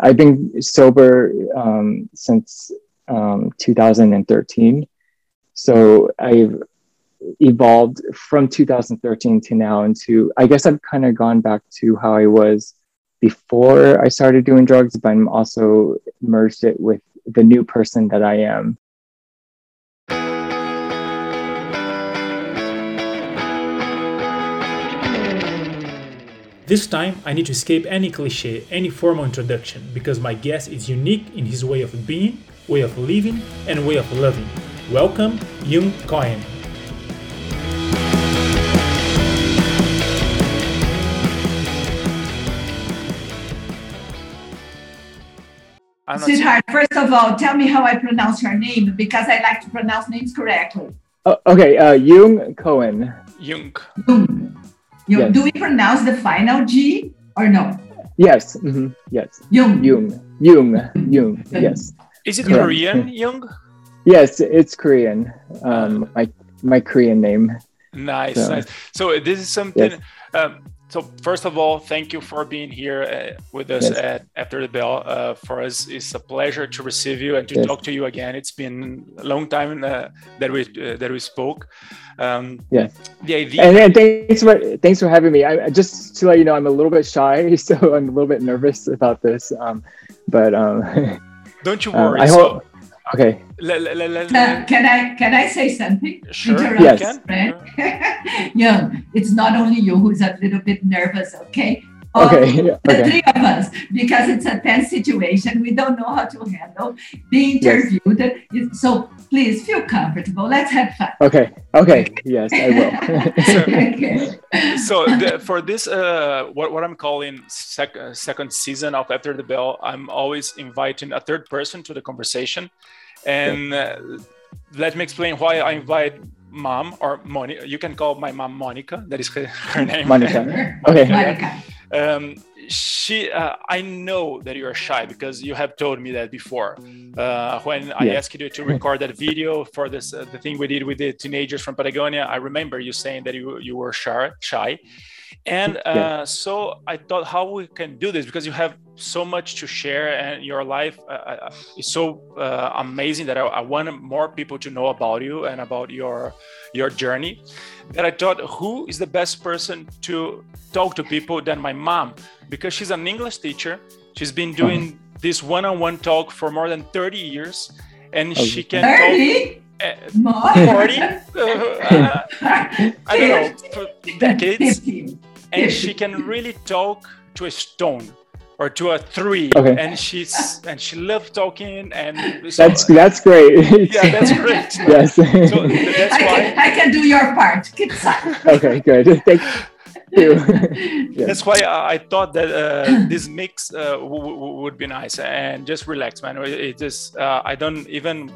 I've been sober um, since um, 2013. So I've evolved from 2013 to now into, I guess I've kind of gone back to how I was before I started doing drugs, but I'm also merged it with the new person that I am. This time, I need to escape any cliche, any formal introduction, because my guest is unique in his way of being, way of living, and way of loving. Welcome, Jung Cohen. Sweetheart, first of all, tell me how I pronounce your name because I like to pronounce names correctly. Oh, okay, uh, Jung Cohen. Jung. Jung. You, Yes. Do we pronounce the final G or no? Yes, mhm, yes. Jung. Jung, Jung, Jung. Yes, Is it Correct. Korean, Jung? yes. It's Korean. Um, my my Korean name. Nice, So- nice. So this is something. Um, so first of all, thank you for being here uh, with us Yes. at After the Bell. Uh, for us, it's a pleasure to receive you and to Yes. talk to you again. It's been a long time uh, that we uh, that we spoke. Um, Yes. The idea. And, and thanks for thanks for having me. I just to let you know, I'm a little bit shy, so I'm a little bit nervous about this. Um, but um, don't you um, worry. I so, hope. Okay. le- le- le- le- Uh, can I can I say something? Sure, Interrupt, Yes. can. Right? Young, it's not only you who's a little bit nervous, okay? All Okay. The Okay. three of us, because it's a tense situation, we don't know how to handle being Yes. interviewed. So please feel comfortable. Let's have fun. Okay. Okay. Yes, I will. okay. so the, for this uh, what, what i'm calling sec- uh, second season of after the bell i'm always inviting a third person to the conversation and uh, let me explain why i invite mom or Monica. You can call my mom Monica. That is her, her name. Monica. Okay. Monica. Um, she, uh, I know that you are shy because you have told me that before. Uh, when I asked you to record that video for this, uh, the thing we did with the teenagers from Patagonia, I remember you saying that you you were shy, shy, and uh, Yeah. so I thought how we can do this because you have so much to share and your life uh, uh, is so uh, amazing that I, I want more people to know about you and about your your journey. That I thought who is the best person to talk to people than my mom because she's an English teacher. She's been doing this one-on-one talk for more than 30 years, and Oh, she can talk. 30? Uh, 40? Uh, uh, I don't know, for decades. 50. and she can really talk to a stone or to a three Okay. and she's and she loves talking and so, That's that's great. yeah that's great yes. so that's I why can, I can do your part. Keep silent. okay. Good. Thank you. Yeah. that's why I, I thought that uh, this mix uh, w- w- would be nice and just relax man it, it just uh, i don't even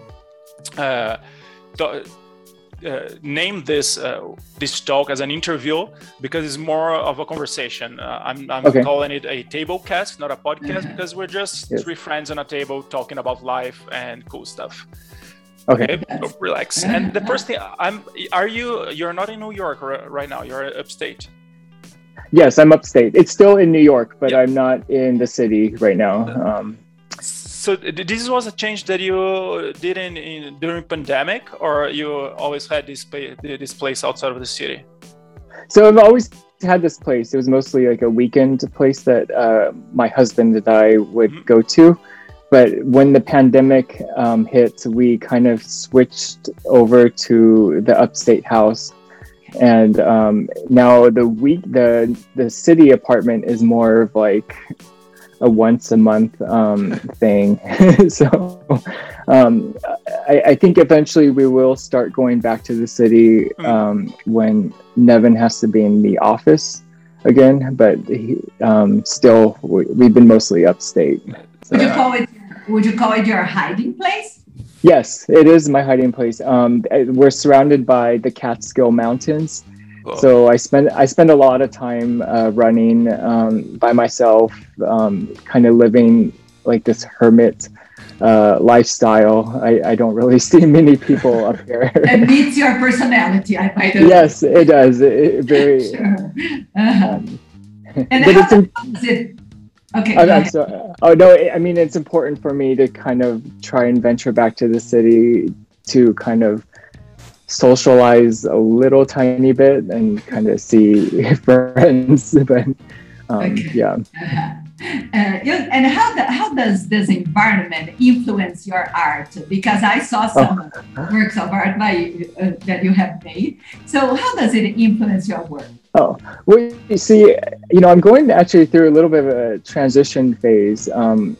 uh, name this uh, this talk as an interview because it's more of a conversation. Uh, I'm, I'm Okay. calling it a table cast, not a podcast, because we're just Yes. three friends on a table talking about life and cool stuff. Okay. So relax. And the first thing, I'm. Are you? You're not in New York ri- right now. You're upstate. Yes, I'm upstate. It's still in New York, but Yeah. I'm not in the city right now. Um, So this was a change that you did in, in during pandemic, or you always had this this place outside of the city? so I've always had this place. It was mostly like a weekend place that uh, my husband and I would Mhm. go to. But when the pandemic um, hit, we kind of switched over to the upstate house, and um, now the week the the city apartment is more of like a once a month um, thing. so um, I, I think eventually we will start going back to the city Mm. um, when Nevin has to be in the office again. But he, um, still, we, we've been mostly upstate. So, Would you call it? Would you call it your hiding place? yes, it is my hiding place. Um, we're surrounded by the Catskill Mountains. Well, So I spend I spend a lot of time uh, running um, by myself, um, kind of living like this hermit uh, lifestyle. I, I don't really see many people up here. It meets your personality. I might have. yes, it does. It, it very. Sure. Uh-huh. Um, And but how it's in, it? Okay. I'm, I'm so, oh no, I mean it's important for me to kind of try and venture back to the city to kind of socialize a little tiny bit and kind of see friends. But um, Okay. yeah, Uh, and how, the, how does this environment influence your art? Because I saw some works of art by uh, that you have made. So how does it influence your work? Oh, well, you see, you know, I'm going actually through a little bit of a transition phase um,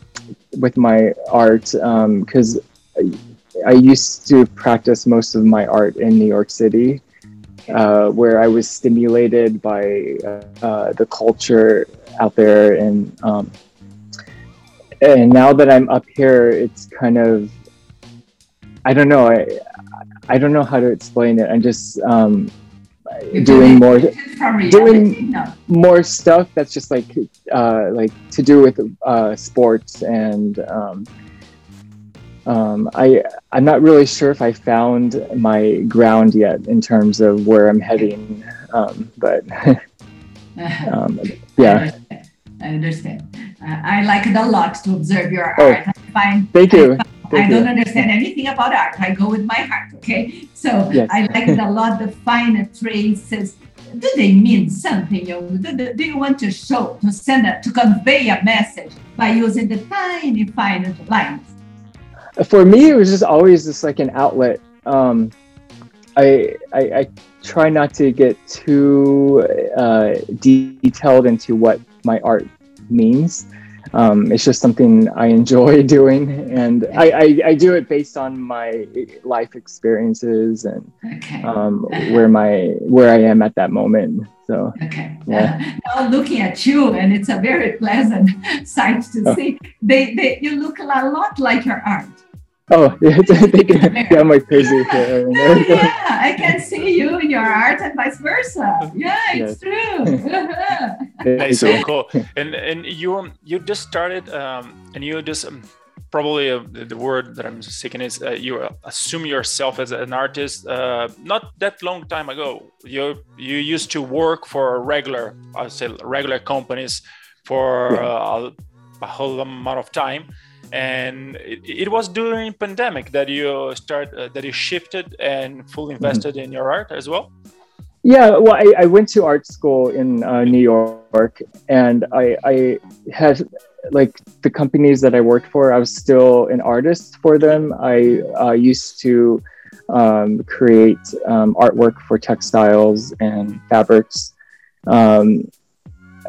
with my art because I, I used to practice most of my art in New York City, uh, where I was stimulated by uh, the culture out there, and um, and now that I'm up here, it's kind of I don't know, I I don't know how to explain it. I'm just um, You're doing more doing- no. more stuff that's just like uh, like to do with uh, sports and um, um, I I'm not really sure if I found my ground yet in terms of where I'm heading, um, but um, yeah. I understand. Uh, I like it a lot to observe your Oh, art. I find Thank you. I Thank don't you. understand anything about art. I go with my heart, okay? So Yes. I like it a lot, the fine traces. Do they mean something? Do, do- do you want to show, to send a, to convey a message by using the tiny, fine lines? For me, it was just always just like an outlet. Um, I, I I try not to get too uh, detailed into what my art means. Um, it's just something I enjoy doing, and I, I, I do it based on my life experiences and Okay. um, where my where I am at that moment. So Okay. Yeah. now looking at you, and it's a very pleasant sight to Oh. see. They, they, you look a lot like your art. Oh yeah, thank you. yeah, I'm like crazy. here. No, yeah, I can see you in your art and vice versa. Yeah, it's true. That's so cool. And and you um, you just started um, and you just um, probably uh, the, the word that I'm seeking is uh, you assume yourself as an artist. Uh, not that long time ago, you you used to work for regular, I say regular companies for Yeah. uh, a whole amount of time. And it, it was during pandemic that you start uh, that you shifted and fully invested in your art as well. Yeah, well, I, I went to art school in uh, New York, and I, I had like the companies that I worked for. I was still an artist for them. I uh, used to um, create um, artwork for textiles and fabrics, um,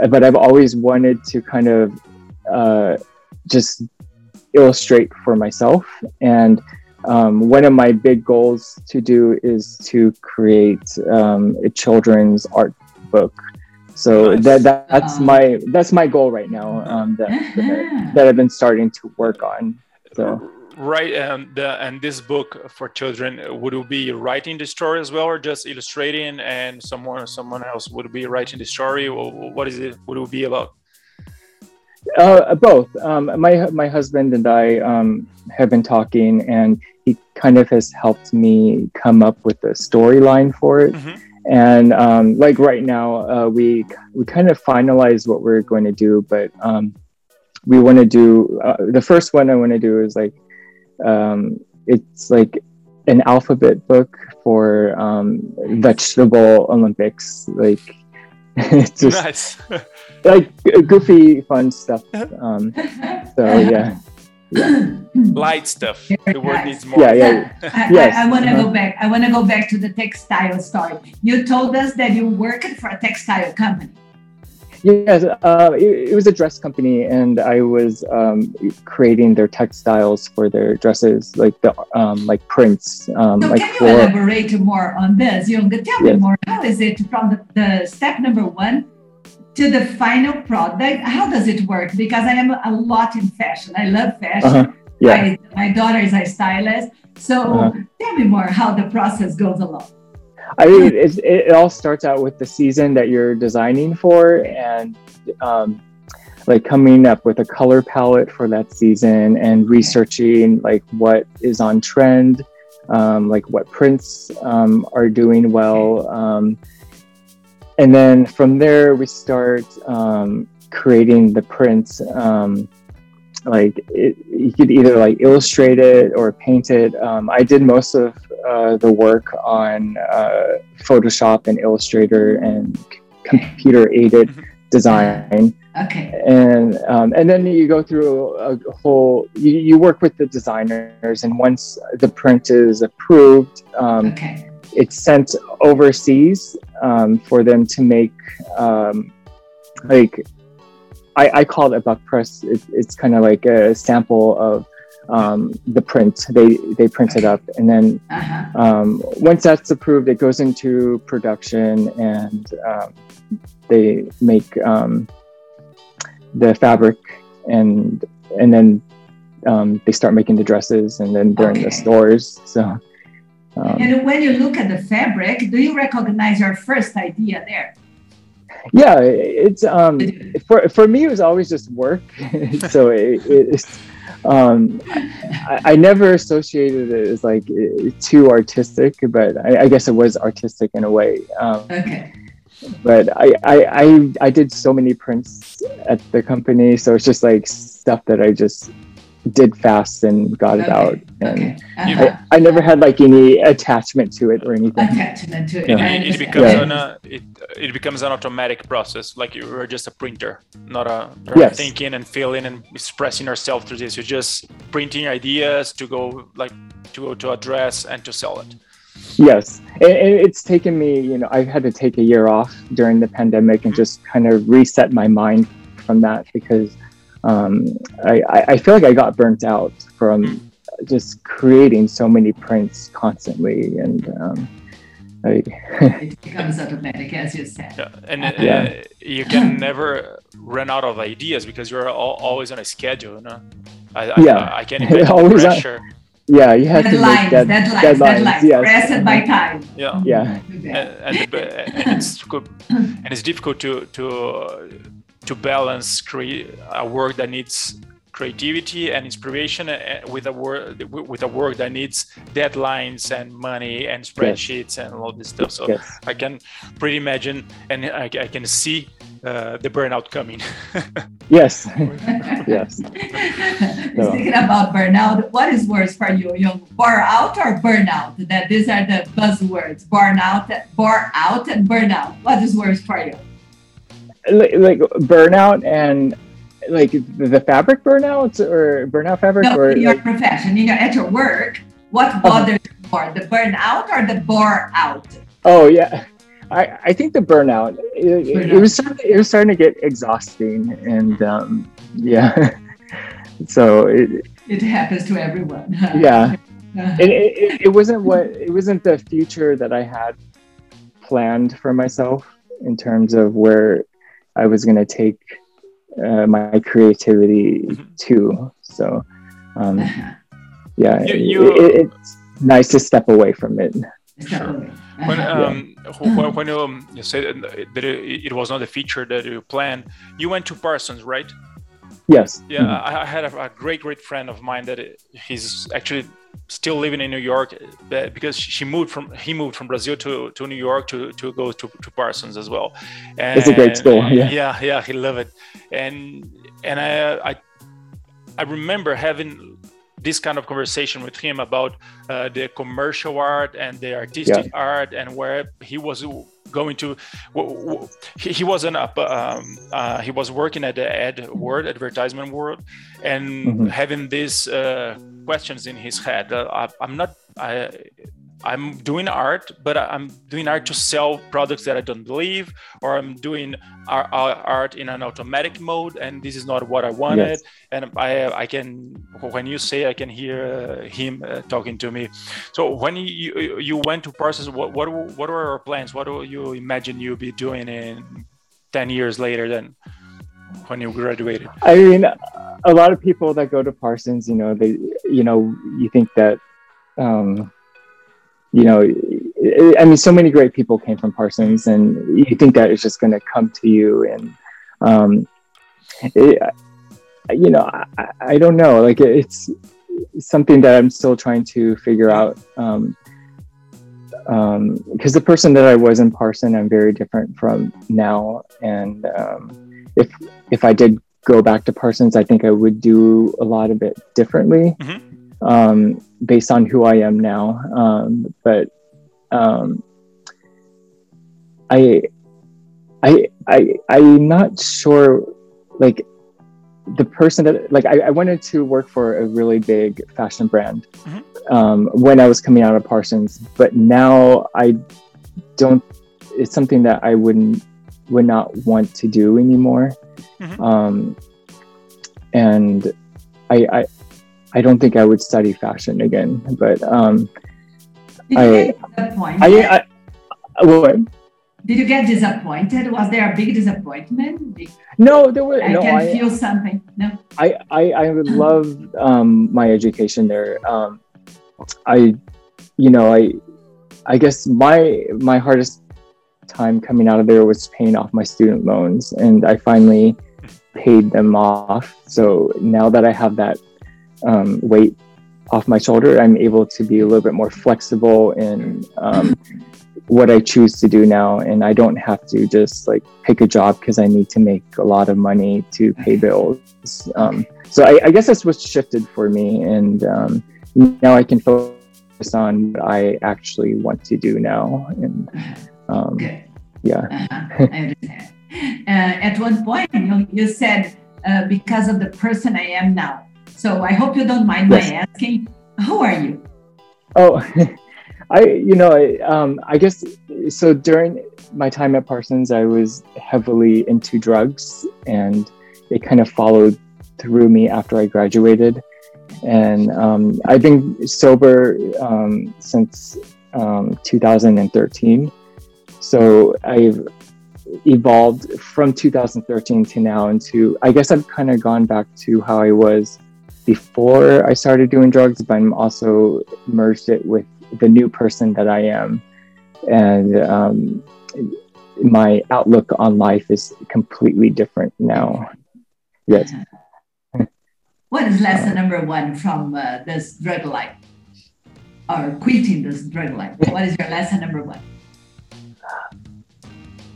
but I've always wanted to kind of uh, just illustrate for myself and um, one of my big goals to do is to create um, a children's art book. So Nice. that, that that's Um, my that's my goal right now. Um, that, that that I've been starting to work on. So Right, and the, and this book for children would you be writing the story as well, or just illustrating, and someone someone else would be writing the story, or what is it? Would it be about? Uh, both. Um, my my husband and I um, have been talking, and he kind of has helped me come up with a storyline for it. Mhm. and um, like right now uh, we we kind of finalized what we're going to do but um, we want to do uh, the first one i want to do is like um, it's like an alphabet book for um, vegetable olympics like it's just nice. like goofy fun stuff um, so yeah Light stuff. Very The word nice. needs more. yeah yeah I, Yes, I, I want to uh-huh. go back. I want to go back to the textile story. You told us that you worked for a textile company. Yes, uh, it, it was a dress company, and I was um, creating their textiles for their dresses, like the um, like prints, um, So like can you floral. elaborate more on this? You tell me more. How is it from the, the step number one to the final product? How does it work? Because I am a lot in fashion. I love fashion. Uh-huh. Yeah. My, my daughter is a stylist. So Uh-huh. tell me more how the process goes along. I mean, it, it, all starts out with the season that you're designing for, and um, like coming up with a color palette for that season, and researching like what is on trend, um, like what prints um, are doing well, um, and then from there we start um, creating the prints. Like it, you could either like illustrate it or paint it. Um, I did most of uh, the work on uh, Photoshop and Illustrator and c- computer aided Mhm. design. Okay. And um, and then you go through a whole. You, you work with the designers, and once the print is approved, um, Okay. it's sent overseas um, for them to make um, like I, I call it a buck press. It, it's kind of like a sample of um, the print. They they print it up, and then Uh-huh. um, once that's approved, it goes into production, and um, they make um, the fabric, and and then um, they start making the dresses, and then they're in the stores. So. Um, And when you look at the fabric, do you recognize your first idea there? Yeah it's um for for me it was always just work so it, it's um I, I never associated it as like too artistic but I, I guess it was artistic in a way um Okay. but I, I i i did so many prints at the company so it's just like stuff that i just did fast and got it Okay, out and Okay. Uh-huh. I, I never had like any attachment to it or anything Attachment to it. It, it, it becomes Yeah. an uh, it, it becomes an automatic process. Like you are just a printer, not a Yes. thinking and feeling and expressing yourself through this. You're just printing ideas to go like to go to address and to sell it. Yes, and, and it's taken me, you know, I've had to take a year off during the pandemic and Mhm. just kind of reset my mind from that because um, I, I- I feel like I got burnt out from just creating so many prints constantly, and um, I, It becomes automatic, as you said. Yeah, and Yeah. uh, you can never run out of ideas because you're al- always on a schedule. You know? I, I, Yeah. I, I can imagine the Always on- pressure. yeah, you have to Deadlines, make that, deadlines, deadlines, deadlines. yes. Rested by time. Yeah. Yeah, and, and, and it's good, and it's difficult to to to balance create a work that needs creativity and inspiration uh, with a work with a work that needs deadlines and money and spreadsheets and all this stuff. So yes, I can pretty imagine and I, I can see uh, the burnout coming. yes, yes. Speaking about burnout, what is worse for you? You bore out or burnout? That these are the buzzwords: burnout, bore out, and burnout. What is worse for you? Like, like burnout and like the fabric burnouts or burnout fabric No, or your like, profession, you know at your work, what Uh-huh. bothers you more, the burnout or the bore out? Oh yeah, I, I think the burnout it, it- it was starting, it was starting to get exhausting and um, yeah, so it, It happens to everyone. yeah, Uh, it, it, it wasn't what it wasn't the future that I had planned for myself in terms of where I was going to take uh, my creativity Mhm. to. So um, yeah, You- you- it, it's nice to step away from it. Sure. When um, when, when you, um, you said that it, it was not a feature that you planned, you went to Parsons, right? Yes. Yeah, Mhm. I, I had a, a great, great friend of mine that he's actually still living in New York uh, because she moved from he moved from Brazil to, to New York to, to go to, to Parsons as well. And, It's a great school, yeah. yeah, yeah, he loved it, and and I I I remember having this kind of conversation with him about uh, the commercial art and the artistic art and where he was going to w- w- he, he wasn't up um, uh, he was working at the ad world advertisement world and Mhm. having these uh, questions in his head uh, I, i'm not i i'm doing art but i'm doing art to sell products that i don't believe or i'm doing ar- ar- art in an automatic mode and this is not what i wanted Yes. and I I can when you say I can hear uh, him uh, talking to me. So when you you went to Parsons, what what what were your plans? What do you imagine you'll be doing in ten years later than when you graduated? I mean, a lot of people that go to Parsons, you know, they, you know, you think that, um, you know, I- mean, so many great people came from Parsons, and you think that is just going to come to you, and, um, it, you know, I, I- don't know, like it's something that I'm still trying to figure out. Um, um, because the person that I was in Parson, I'm very different from now, and um, if if I did go back to Parsons, I think I would do a lot of it differently, Mhm. Um, based on who I am now. Um, but um, I, I, I, I'm not sure. Like the person that, like, I, I wanted to work for a really big fashion brand Mhm. um, when I was coming out of Parsons, but now I don't. It's something that I wouldn't would not want to do anymore. Mhm. Um, and I, I, I don't think I would study fashion again. But um, Did I- you get disappointed? I, I, what? Did you get disappointed? Was there a big disappointment? No, there was I no. can I, feel something. No. I, I, I would love um, my education there. Um, I, you know, I, I guess my my hardest time coming out of there was paying off my student loans, and I finally paid them off. So now that I have that um, weight off my shoulder, I'm able to be a little bit more flexible in um, what I choose to do now, and I don't have to just like pick a job because I need to make a lot of money to pay bills. Um, so I, I guess that's what's shifted for me, and um, now I can focus on what I actually want to do now. And um, yeah, understand. Uh, at one point, you, you said, uh, because of the person I am now. So I hope you don't mind Yes. my asking, who are you? Oh, I you know I, um, I guess so. During my time at Parsons, I was heavily into drugs, and it kind of followed through me after I graduated. And um, I've been sober um, since um, 2013. So I've evolved from 2013 to now into. I guess I've kind of gone back to how I was before I started doing drugs, but I'm also merged it with the new person that I am, and um, my outlook on life is completely different now. Yes. What is lesson number one from uh, this drug life? Or quitting this drug life? What is your lesson number one?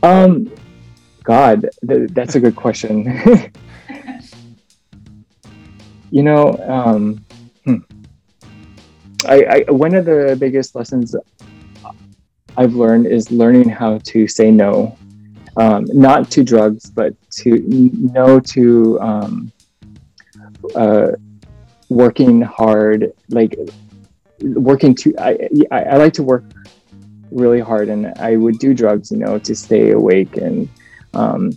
Um, God, th- that's a good question. you know, um, hmm. I, I one of the biggest lessons I've learned is learning how to say no, um, not to drugs, but to no to um, uh, working hard, like working to. I, I I like to work really hard and I would do drugs, you know, to stay awake. And um,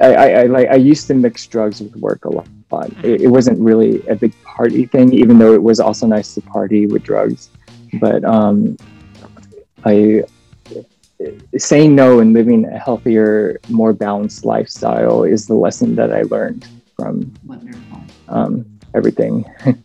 I, I, I like I used to mix drugs with work a lot. It, it wasn't really a big party thing, even though it was also nice to party with drugs. But um, I saying no and living a healthier, more balanced lifestyle is the lesson that I learned from um, everything.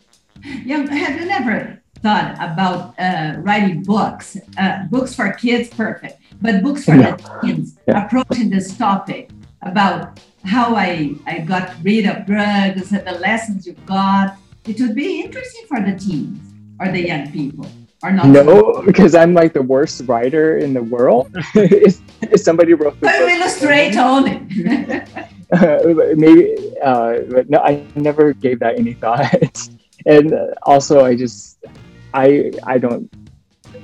Yeah, have you never thought about uh, writing books? Uh, books for kids, perfect, but books for Yeah. the teens, Yeah. approaching this topic about how I, I got rid of drugs and the lessons you got. It would be interesting for the teens or the young people, or not? No, because I'm like the worst writer in the world. if, if somebody wrote the book, illustrate only. maybe, uh, but no, I never gave that any thought. and also, I just, I, I don't,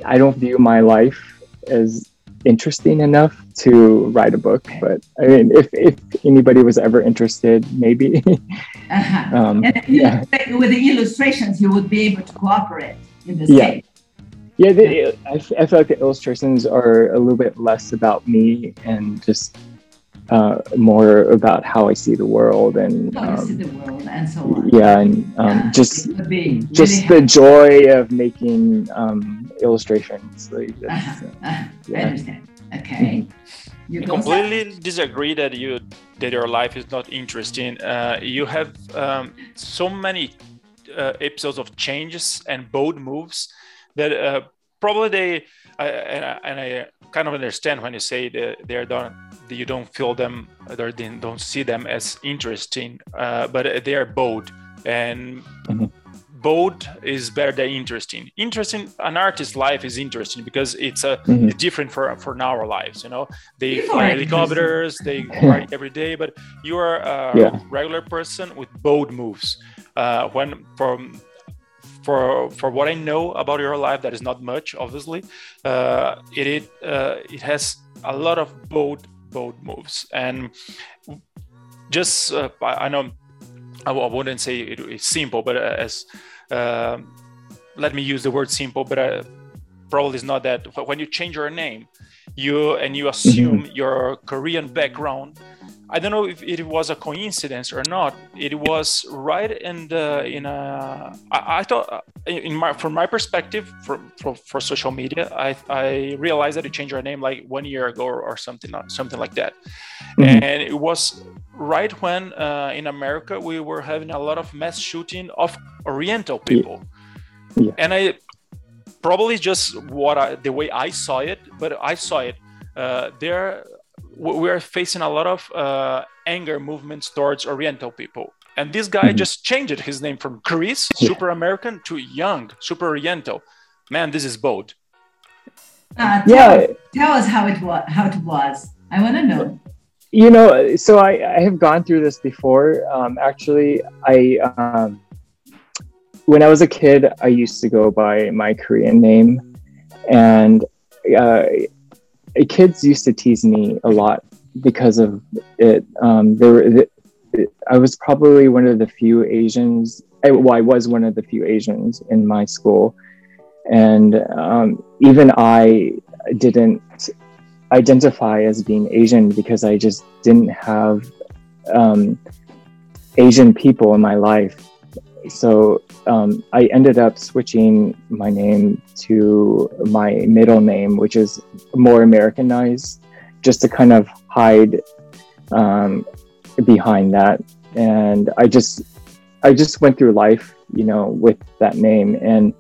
I don't view my life as interesting enough to write a book. But I mean, if if anybody was ever interested, maybe. uh-huh. um, And yeah. with the illustrations, you would be able to cooperate in this Yeah. case. Yeah, the, I, f- I feel like the illustrations are a little bit less about me and just uh, more about how I see the world and How you see um, the world and so on. yeah, and um, Yeah, just it just really the joy of making um, illustrations. Like, that's, Uh-huh, uh, uh-huh. I understand. Okay. You I go. completely disagree that you that your life is not interesting. Uh, you have um, so many uh, episodes of changes and bold moves that uh, probably they I, and, I, and I kind of understand when you say that they're don't that you don't feel them or they don't see them as interesting, uh, but they are bold and Mhm. bold is better than interesting. Interesting, an artist's life is interesting because it's a mm-hmm. it's different for for our lives. You know, they fly helicopters, they ride every day, but you are a yeah. regular person with bold moves. Uh, when from for for what I know about your life, that is not much, obviously. Uh, it it, uh, it has a lot of bold bold moves, and just uh, I, I know I, I wouldn't say it, it's simple, but uh, as uh, let me use the word simple, but uh, probably it's not that. When you change your name, you and you assume mm-hmm. your Korean background. I don't know if it was a coincidence or not. It was right in the in a. I, I thought uh, in my from my perspective for, for, for social media, I I realized that you changed your name like one year ago or, or something something like that, mm-hmm. and it was right when uh, in America we were having a lot of mass shooting of Oriental people, yeah. Yeah. and I probably just what I, the way I saw it, but I saw it. Uh, there, we are facing a lot of uh, anger movements towards Oriental people, and this guy mm-hmm. just changed his name from Chris, yeah. Super American, to Young, Super Oriental. Man, this is bold. Uh, tell, yeah. Tell us how it was. How it was. I want to know you know so i, I have gone through this before um, actually i um, when i was a kid i used to go by my korean name and uh, kids used to tease me a lot because of it um, there were, i was probably one of the few asians I, well i was one of the few asians in my school and um, even i didn't identify as being Asian because I just didn't have um, Asian people in my life. So um, I ended up switching my name to my middle name, which is more Americanized, just to kind of hide um, behind that. And I just, I just went through life, you know, with that name, and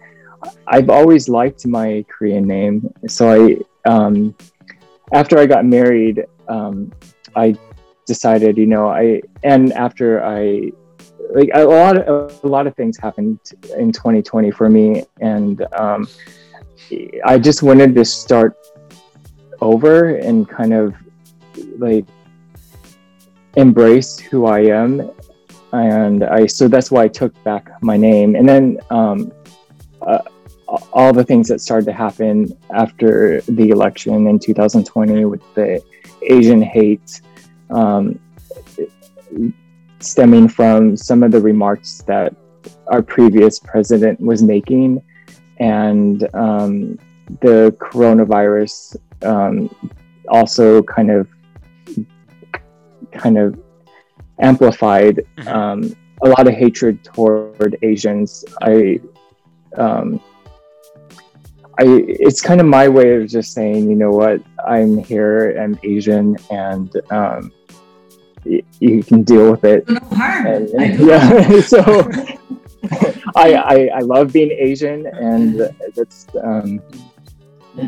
I've always liked my Korean name. So I, um, after I got married, um, I decided, you know, I and after I like a lot of a lot of things happened in 2020 for me, and um, I just wanted to start over and kind of like embrace who I am, and I so that's why I took back my name, and then um, uh, all the things that started to happen after the election in 2020 with the Asian hate um, stemming from some of the remarks that our previous president was making and um, the coronavirus um, also kind of kind of amplified mm-hmm. um, a lot of hatred toward Asians. I um, I, it's kind of my way of just saying, you know what, I'm here, I'm Asian, and um, y- you can deal with it. No harm. And, yeah, so I, I, I love being Asian, and that's um,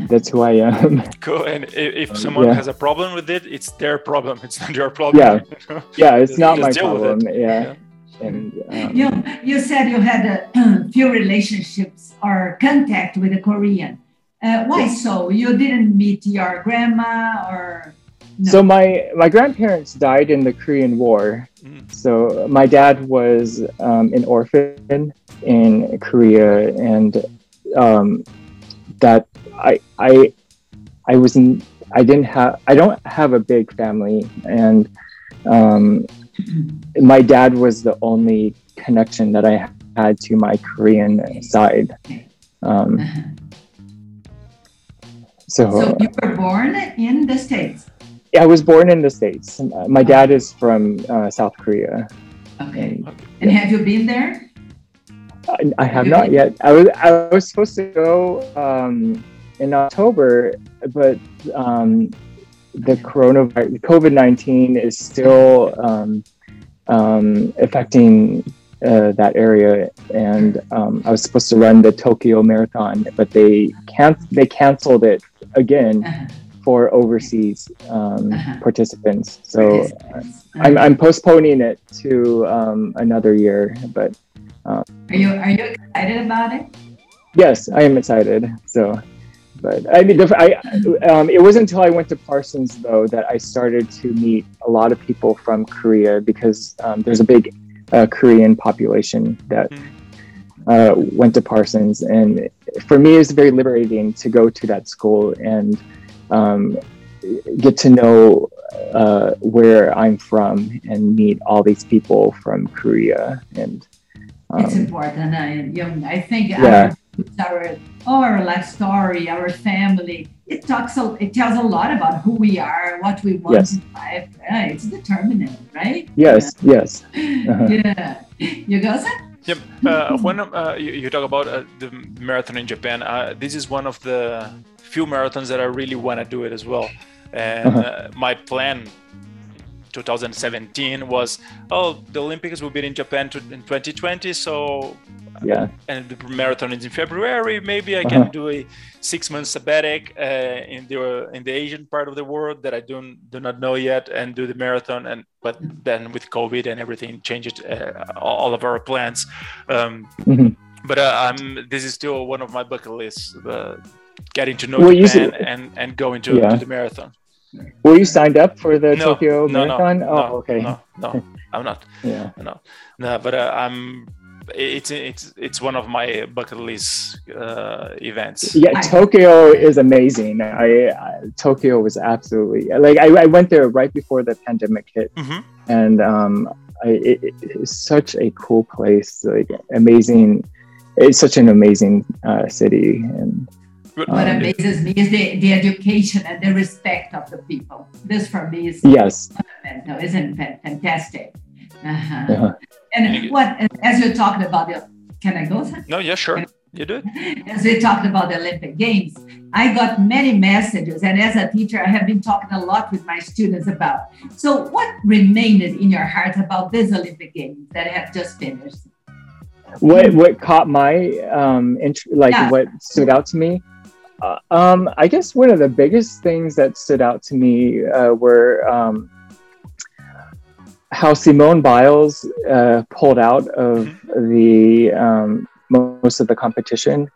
that's who I am. Cool. And if, if someone yeah. has a problem with it, it's their problem. It's not your problem. Yeah, yeah, it's not my problem. Yeah. yeah. And um, you you said you had a few relationships or contact with a Korean. Uh, why yes. so? You didn't meet your grandma or? No? So my my grandparents died in the Korean War. Mm. So my dad was um, an orphan in Korea, and um, that I I I was not I didn't have I don't have a big family, and um, my dad was the only connection that I had to my Korean side. Um, uh-huh. so, so you were born in the States? I was born in the States. My dad is from uh, South Korea. Okay. And have you been there? I, I have, have not yet. I was I was supposed to go um, in October, but um, the coronavirus, COVID 19 is still um, um, affecting uh, that area. And um, I was supposed to run the Tokyo Marathon, but they can they canceled it again. Uh-huh. For overseas um, uh-huh. participants, so participants. Uh-huh. I'm, I'm postponing it to um, another year. But Um, are you are you excited about it? Yes, I am excited. So, but I mean, I um, it wasn't until I went to Parsons though that I started to meet a lot of people from Korea because um, there's a big uh, Korean population that uh, went to Parsons, and for me, it's very liberating to go to that school and um, get to know uh, where I'm from and meet all these people from Korea. And um, it's important. I, you know, I think yeah. our, our life story, our family, it talks. A, it tells a lot about who we are, what we want yes. in life. Yeah, it's determinant, right? Yes. Yeah. Yes. Uh-huh. Yeah. You go, sir? Yep. Uh, when uh, you, you, talk about uh, the marathon in Japan, uh, this is one of the few marathons that I really want to do it as well. And uh-huh. Uh, my plan 2017 was, oh, the Olympics will be in Japan to, in 2020, so yeah and the marathon is in february maybe i can uh-huh. do a six month sabbatic uh, in the in the asian part of the world that i don't do not know yet and do the marathon and but then with covid and everything changed uh, all of our plans um, mm-hmm. but uh, i'm this is still one of my bucket lists uh, getting to know well, Japan and and going to, yeah. to the marathon were you signed up for the no, Tokyo no, Marathon? No, oh, okay. No, no, I'm not. yeah. No, no, but uh, I'm it's it's it's one of my bucket list uh, events. Yeah, Tokyo is amazing. I, I, Tokyo was absolutely like I, I went there right before the pandemic hit, mm-hmm. and um, I, it, it's such a cool place. Like amazing, it's such an amazing uh, city. And what um, amazes me is the, the education and the respect of the people. This for me is yes, fundamental, isn't fantastic? Uh-huh. Uh-huh. And what, as you're talking about the, can I go? No, yeah, sure. You do. As we talked about the Olympic Games, I got many messages, and as a teacher, I have been talking a lot with my students about. So, what remained in your heart about these Olympic Games that have just finished? What what caught my um int- like yeah. what stood out to me? Uh, um, I guess one of the biggest things that stood out to me uh, were um, how Simone Biles uh, pulled out of mm-hmm. the um, most of the competition,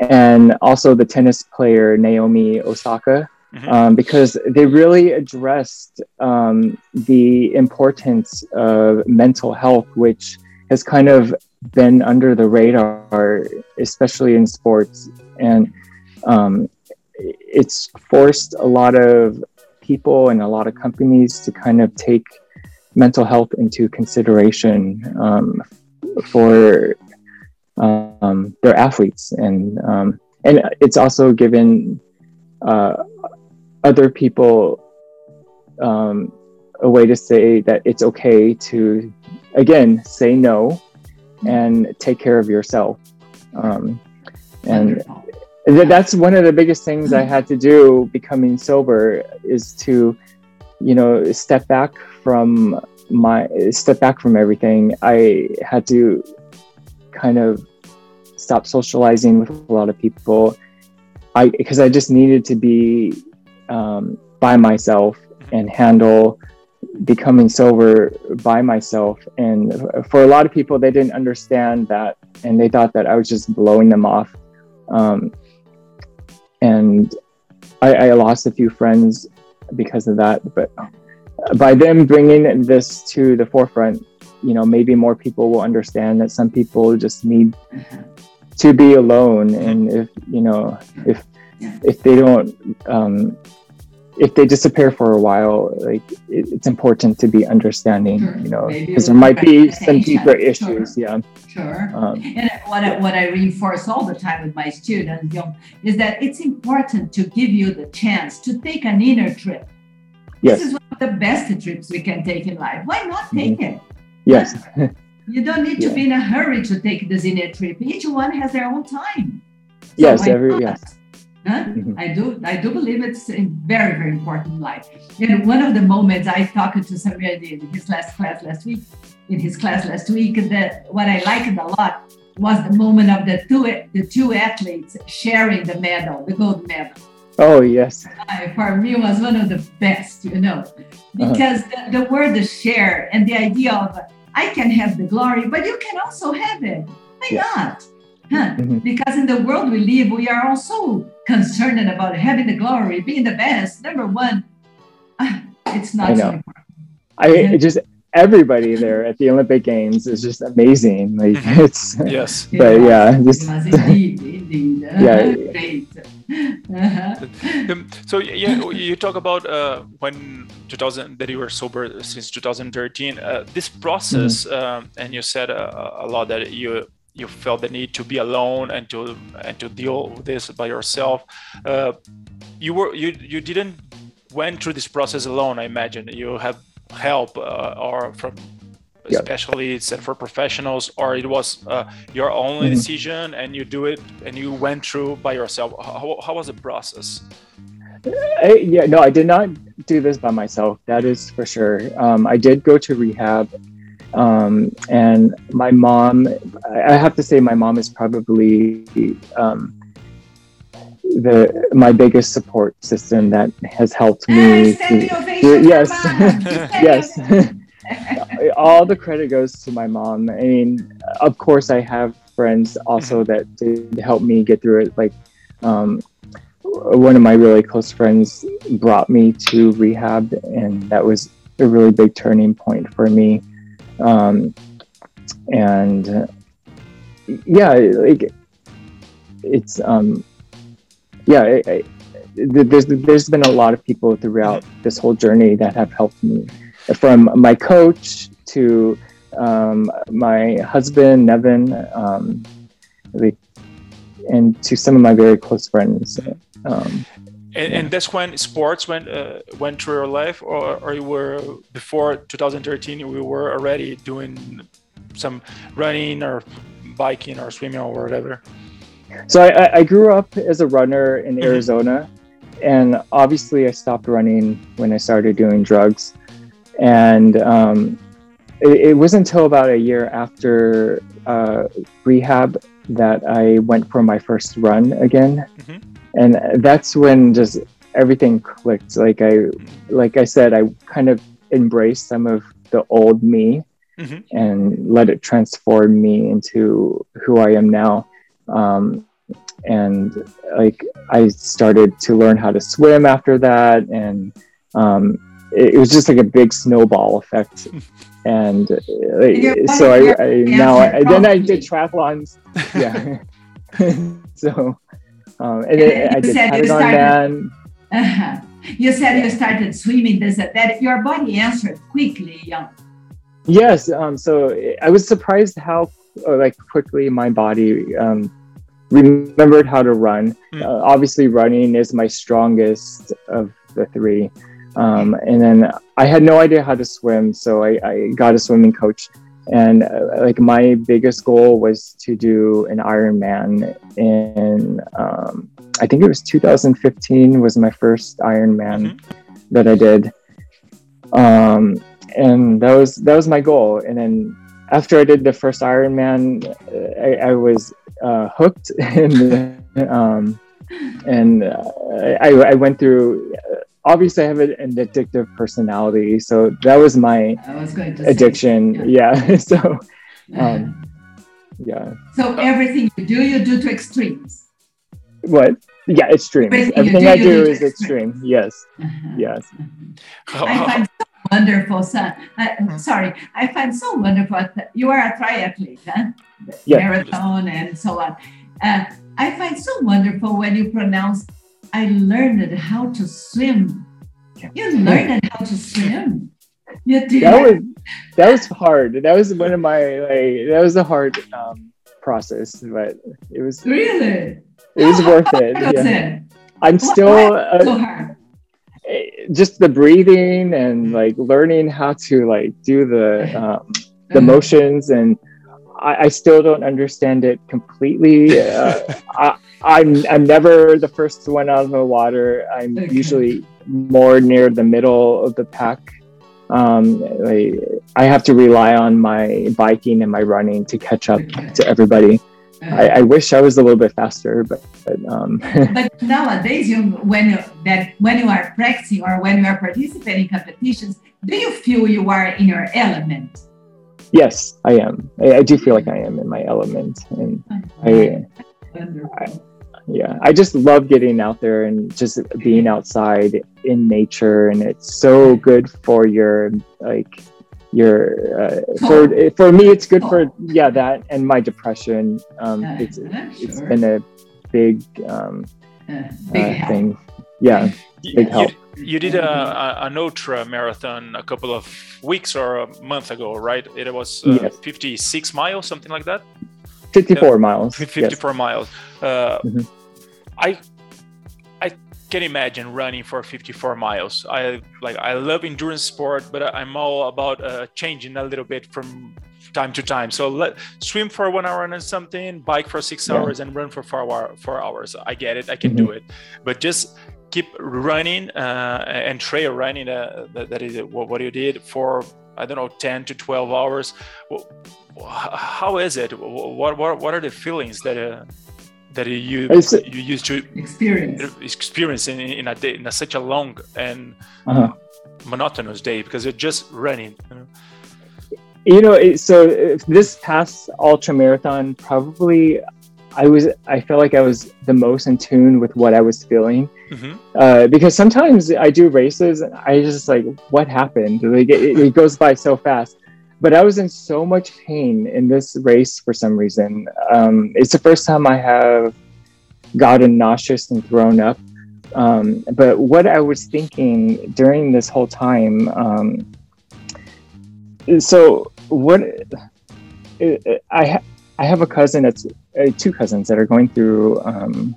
and also the tennis player Naomi Osaka, mm-hmm. um, because they really addressed um, the importance of mental health, which has kind of been under the radar, especially in sports, and um, it's forced a lot of people and a lot of companies to kind of take mental health into consideration um, for um, their athletes, and um, and it's also given uh, other people um, a way to say that it's okay to again say no and take care of yourself. Um, and that's one of the biggest things i had to do becoming sober is to you know step back from my step back from everything. I had to kind of stop socializing with a lot of people. I because i just needed to be um, by myself and handle becoming sober by myself. And for a lot of people they didn't understand that and they thought that i was just blowing them off. Um, and I, I lost a few friends because of that. But by them bringing this to the forefront, you know, maybe more people will understand that some people just need to be alone, and if you know, if if they don't um, if they disappear for a while, like it, it's important to be understanding, sure. you know, because there might be some deeper issues. Sure. Yeah. Sure. Um, and what I, what I reinforce all the time with my students, you know, is that it's important to give you the chance to take an inner trip. Yes. This is one of the best trips we can take in life. Why not take mm-hmm. it? Yes. you don't need to yeah. be in a hurry to take this inner trip. Each one has their own time. So yes. Every yes Huh? Mm-hmm. I do I do believe it's a very, very important in life. And one of the moments I talked to Samir in his last class last week, in his class last week, that what I liked a lot was the moment of the two the two athletes sharing the medal, the gold medal. Oh yes. Uh, for me was one of the best, you know, uh-huh. because uh-huh. the, the word the share and the idea of I can have the glory, but you can also have it. Why not? Huh? Mm-hmm. Because in the world we live, we are also concerned about having the glory, being the best. Number one, uh, it's not I know. so important. I just everybody there at the Olympic Games is just amazing. Like mm-hmm. it's yes, but yeah, just indeed, indeed. yeah, great. Uh-huh. Um, so yeah, you talk about uh, when 2000 that you were sober since 2013. Uh, this process, mm-hmm. um, and you said uh, a lot that you you felt the need to be alone and to and to deal with this by yourself. Uh, you were you you didn't went through this process alone. I imagine you have help uh, or from especially set for professionals or it was uh, your only mm-hmm. decision and you do it and you went through by yourself how, how was the process I, yeah no i did not do this by myself that is for sure um, i did go to rehab um, and my mom i have to say my mom is probably um, the my biggest support system that has helped me. To, yes, yes. All the credit goes to my mom. I mean, of course, I have friends also mm-hmm. that did help me get through it. Like, um, one of my really close friends brought me to rehab, and that was a really big turning point for me. Um, and yeah, like it's um, yeah, I, I, there's there's been a lot of people throughout this whole journey that have helped me, from my coach to um, my husband Nevin, um, like, and to some of my very close friends. Um, and, and, that's when sports went uh, went through your life, or, or you were before 2013. We were already doing some running or biking or swimming or whatever. So I, I grew up as a runner in mm-hmm. Arizona, and obviously I stopped running when I started doing drugs, and um, it, it, wasn't until about a year after uh, rehab that I went for my first run again, mm-hmm. And that's when just everything clicked. Like I, like I said, I kind of embraced some of the old me. Mm-hmm. and let it transform me into who I am now um, and like I started to learn how to swim after that, and um, it, it, was just like a big snowball effect. and uh, so I, I now I, then I did triathlons. Yeah. so um, and, and I did Patagonman. Uh-huh. You said you started swimming. Does that, that your body answered quickly? Yeah. Yes. Um, so I was surprised how uh, like quickly my body um, remembered how to run. Mm. Uh, obviously, running is my strongest of the three. Um, and then I had no idea how to swim, so I, I got a swimming coach. And uh, like my biggest goal was to do an Ironman in, um, I think it was 2015 was my first Ironman mm-hmm. that I did. Um, and that was that was my goal. And then after I did the first Ironman, I, I was uh, hooked, and um, and uh, I, I went through. Obviously, I have an addictive personality, so that was my was addiction. Say, yeah. yeah. so, um, yeah. So everything you do, you do to extremes. What? Yeah, extreme. Everything, everything do, I do, is extreme. extreme. Yes. Uh-huh. Yes. Uh-huh. I find so wonderful, son. Uh, sorry, I find so wonderful. You are a triathlete, huh? yeah. marathon and so on. Uh, I find so wonderful when you pronounce, I learned how to swim. You learned how to swim. You did. That was that was hard. That was one of my like that was a hard um, process, but it was really it was worth it. Yeah. It? I'm still uh, so hard? Eh, just the breathing and like learning how to like do the um, the mm. motions and I, I still don't understand it completely. Uh, I, I'm I'm never the first one out of the water. I'm okay. usually more near the middle of the pack. Um, I, I have to rely on my biking and my running to catch up okay. to everybody. Uh, I, I, wish I was a little bit faster, but but, um. but nowadays, you when you, that when you are practicing or when you are participating in competitions, do you feel you are in your element? Yes, I am. I, I do feel like I am in my element, and I, I, yeah, I just love getting out there and just being outside in nature, and it's so good for your like your uh, for for me it's good for yeah that and my depression. Um it's it's been a big um big uh, thing. Yeah big help. you, you did a, an ultra marathon a couple of weeks or a month ago right? It was uh, yes. 56 miles something like that? 54 miles 54 yes. miles. Uh, mm-hmm. I I can imagine running for 54 miles. I like I love endurance sport, but I'm all about uh, changing a little bit from time to time. So let swim for one hour and something, bike for six yeah. hours, and run for four, hour, four hours. I get it. I can mm-hmm. do it, but just keep running uh, and trail running. Uh, that, that is what you did for I don't know 10 to 12 hours. How is it? What what what are the feelings that? Uh, that you you used to experience. experience in, in a day in a, such a long and uh-huh. monotonous day because you're just running you know, you know so this past ultra marathon probably i was i felt like i was the most in tune with what i was feeling. Mm-hmm. uh, because sometimes i do races and i just like what happened? Like it, it goes by so fast but I was in so much pain in this race for some reason. Um, it's the first time I have gotten nauseous and thrown up. Um, but what I was thinking during this whole time, um, so what I ha- I have a cousin that's uh, two cousins that are going through um,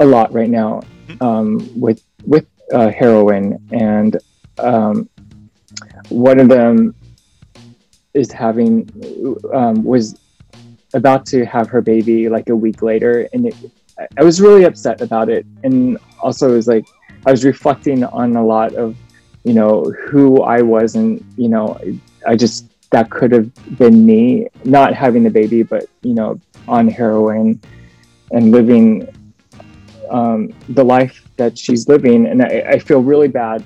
a lot right now um, with with uh, heroin, and um, one of them is having um, was about to have her baby like a week later and it, i was really upset about it. And also it was like i was reflecting on a lot of you know who i was and you know i just that could have been me not having the baby but you know on heroin and living um, the life that she's living. And I, I feel really bad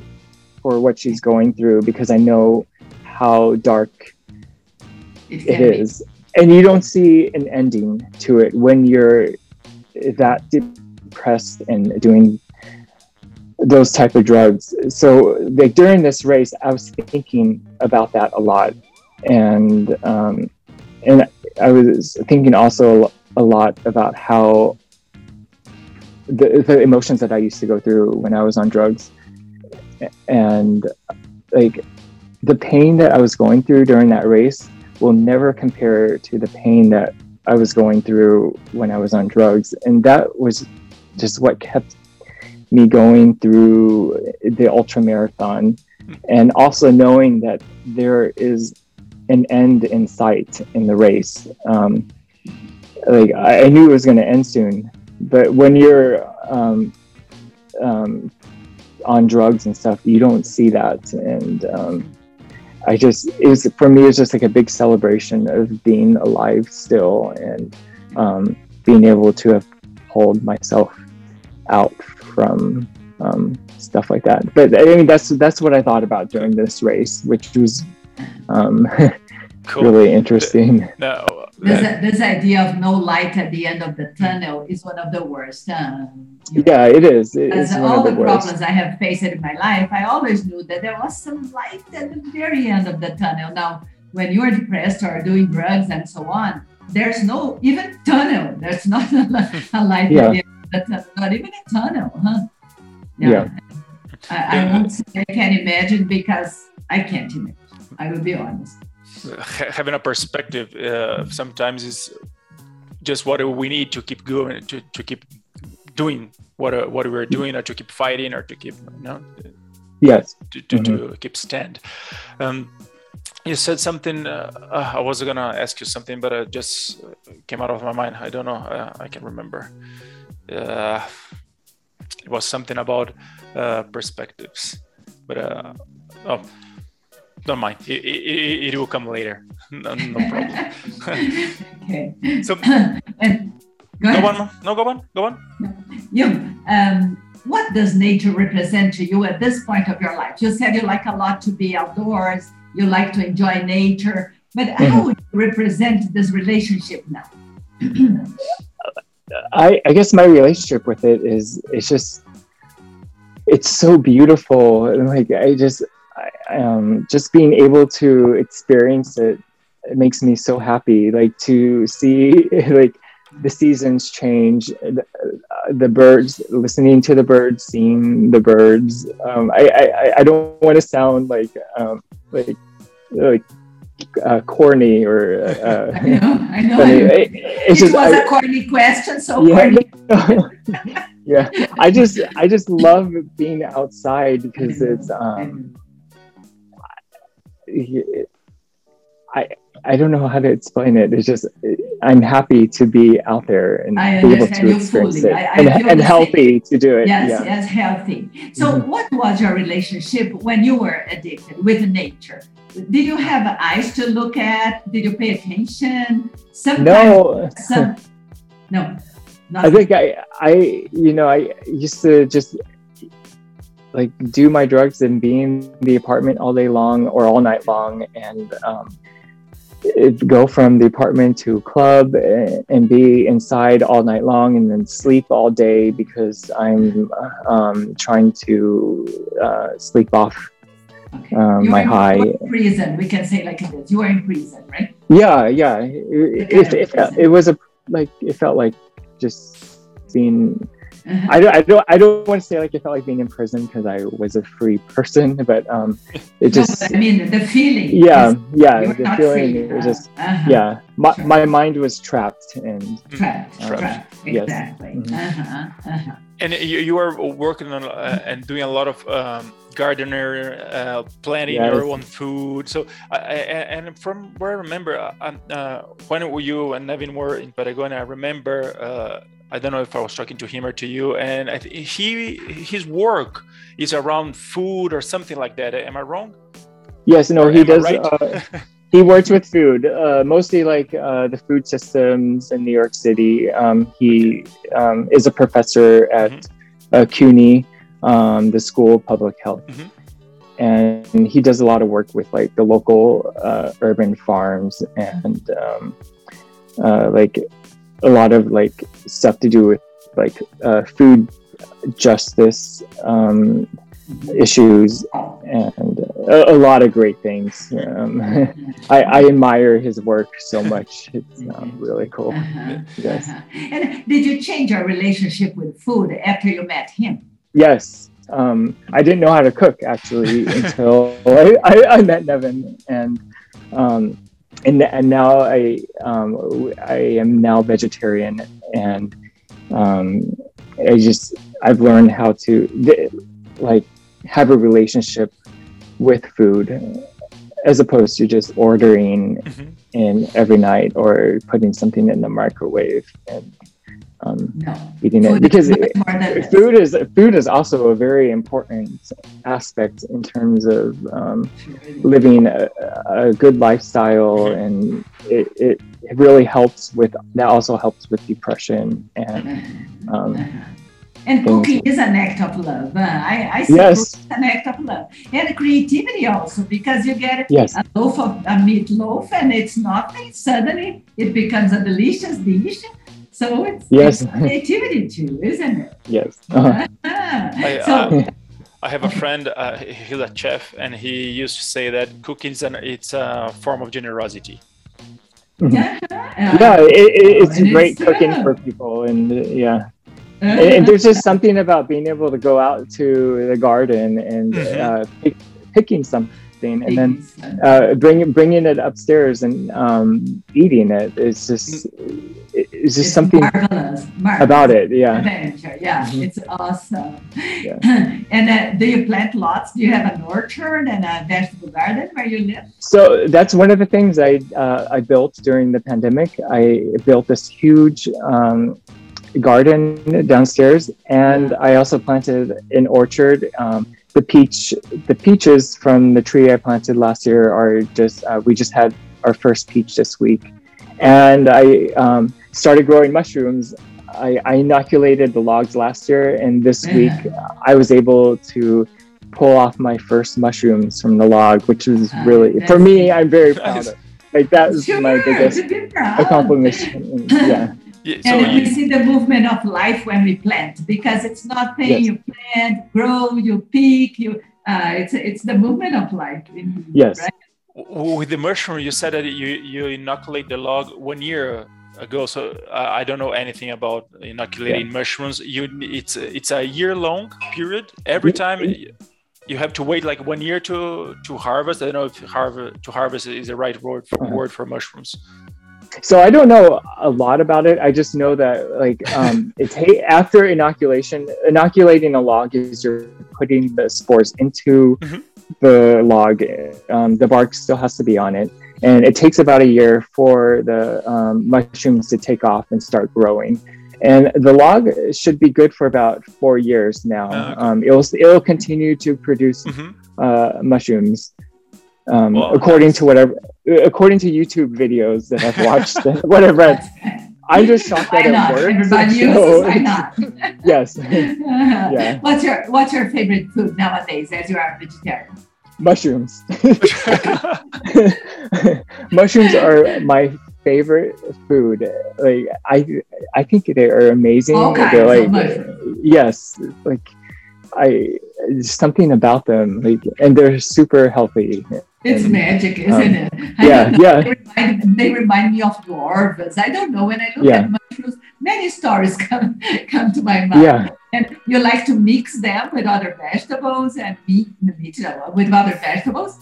for what she's going through because i know how dark it is. And you don't see an ending to it when you're that depressed and doing those type of drugs. So like during this race i was thinking about that a lot. And um and i was thinking also a lot about how the, the emotions that i used to go through when i was on drugs. And like the pain that i was going through during that race will never compare to the pain that I was going through when I was on drugs. And that was just what kept me going through the ultra marathon. And also knowing that there is an end in sight in the race. Um, like I, knew it was going to end soon, but when you're um, um, on drugs and stuff, you don't see that. And um, I just it was for me it's just like a big celebration of being alive still and um, being able to have pulled myself out from um, stuff like that. But I mean that's that's what I thought about during this race, which was um, cool. really interesting. No, this, this idea of no light at the end of the tunnel is one of the worst. Um, yeah, it is. It, As all the, the problems I have faced in my life, I always knew that there was some light at the very end of the tunnel. Now, when you're depressed or doing drugs and so on, there's no even tunnel. There's not a, a light yeah. at the end of the tunnel, not even a tunnel, huh? Yeah. yeah. I, I won't I can imagine because I can't imagine. I will be honest having a perspective uh, sometimes is just what we need to keep going to, to keep doing what uh, what we're doing or to keep fighting or to keep you know yes. to, to, mm-hmm. to keep stand. Um, you said something uh, uh i was gonna ask you something but it just came out of my mind. I don't know uh, i can remember. Uh, it was something about perspectives. But oh don't mind. It, it, it will come later. No, no problem. okay. So, and go, go on. No, go on. Go on. You, um, what does nature represent to you at this point of your life? You said you like a lot to be outdoors. You like to enjoy nature. But how Mhm. would you represent this relationship now? I, I guess my relationship with it is it's just it's so beautiful and like I just I, um just being able to experience it it makes me so happy like to see like the seasons change the, uh, the birds listening to the birds seeing the birds um I I, I don't want to sound like um like like uh, corny or uh, I know, I know. funny. It, It- just was I- a corny question, so yeah, corny. yeah. I just I just love being outside because it's um I I don't know how to explain it. It's just I'm happy to be out there and I be able to experience fully. it I- I and, and healthy to do it. Yes, yeah. yes, healthy. So, Mhm. what was your relationship when you were addicted with nature? Did you have eyes to look at? Did you pay attention? Sometimes, No, some, no, I think I I you know I used to just like do my drugs and be in the apartment all day long or all night long and um, it, go from the apartment to club and, and be inside all night long and then sleep all day because I'm um, trying to uh, sleep off Okay. um, my were- high. you in prison. We can say like this. You were in prison, right? Yeah, yeah. It, it, it, it was a like it felt like just being Uh-huh. I don't, I don't, I don't want to say like it felt like being in prison because I was a free person, but um, it No, just, but I mean, the feeling. yeah, is yeah, the feeling free. it was Uh, just, uh-huh. yeah, my, Sure. my mind was trapped, and Trapped, Trapped. trapped. Yes. Exactly. Mhm. Uh-huh, uh-huh. And you, you are working on uh, and doing a lot of um, gardener uh, planting Yes. your own food. So, I, I, and from where I remember, uh, um, uh, when were you and Nevin were in Patagonia, I remember. I don't know if I was talking to him or to you, and I th- he his work is around food or something like that. Am I wrong? yes, no, Or he does. right? Uh, he works with food, uh, mostly like uh, the food systems in New York City. Um, he um, is a professor at Mhm. uh, CUNY, um, the School of Public Health. Mhm. And he does a lot of work with like the local uh, urban farms and um, uh, like a lot of like stuff to do with like uh, food justice um, issues and a, a lot of great things. Um, I, I admire his work so much. It's um, really cool. Uh-huh, Yes. uh-huh. And did you change your relationship with food after you met him? Yes. Um, I didn't know how to cook actually until I, I, I met Nevin, and um, and and now I um, I am now vegetarian, and um, I just I've learned how to like have a relationship with food as opposed to just ordering Mhm. in every night or putting something in the microwave and um, No. eating Food it because it, more than this. food is food is also a very important aspect in terms of um, living a, a good lifestyle and it, it really helps with that also helps with depression and um, and cooking is an act of love. Uh, I, I see Yes. cooking an act of love. And creativity also, because you get yes a loaf of a meat loaf and it's nothing, suddenly it becomes a delicious dish. So it's, Yes. it's creativity too, isn't it? yes uh-huh. I, so, uh, I have a friend. Uh, he's a chef, and he used to say that cooking is an it's a form of generosity. yeah, yeah it, it, it's And great it's, cooking uh, for people and uh, yeah and, and there's just something about being able to go out to the garden and Mhm. uh, pick, picking something and then uh, bringing bringing it upstairs and um, eating it. It's just it- it's just It's something marvelous, marvelous. about it. Yeah. adventure. Yeah, Mhm. it's awesome. Yeah. and uh, do you plant lots? Do you have an orchard and a vegetable garden where you live? So that's one of the things I uh, I built during the pandemic. I built this huge um, garden downstairs, and I also planted an orchard. Um, the peach, the peaches from the tree I planted last year are just. Uh, we just had our first peach this week, and I um, started growing mushrooms. I, I inoculated the logs last year, and this week I was able to pull off my first mushrooms from the log, which was Ah, really for me. I'm very proud of. like that's sure, my biggest accomplishment. Yeah. Yeah, so and we see the movement of life when we plant because it's nothing yes. you plant, grow, you peak, you uh, it's it's the movement of life. Yes. Right? With the mushroom, you said that you you inoculate the log one year ago. So uh, I don't know anything about inoculating yeah. mushrooms. You it's it's a year long period. Every time you have to wait like one year to to harvest. I don't know if harvest to harvest is the right word for, uh-huh. word for mushrooms so I don't know a lot about it. I just know that like um, it's after inoculation, inoculating a log is you're putting the spores into mm-hmm. the log. Um, the bark still has to be on it, and it takes about a year for the um, mushrooms to take off and start growing. And the log should be good for about four years now. Uh, okay. Um, it'll it'll continue to produce mm-hmm. uh, mushrooms um, well, according to whatever according to YouTube videos that I've watched, whatever. I'm just shocked that not? it works. Everybody uses, why not? yes. yeah. What's your What's your favorite food nowadays, as you are a vegetarian? Mushrooms. Mushrooms are my favorite food. Like I, I think they are amazing. All kinds They're like, yes, like I something about them, like, and they're super healthy. It's and, magic, isn't um, it? I yeah, yeah. They remind, they remind, me of dwarves. I don't know. When I look yeah. at mushrooms, many stories come come to my mind. Yeah. And you like to mix them with other vegetables and meat, meat with other vegetables.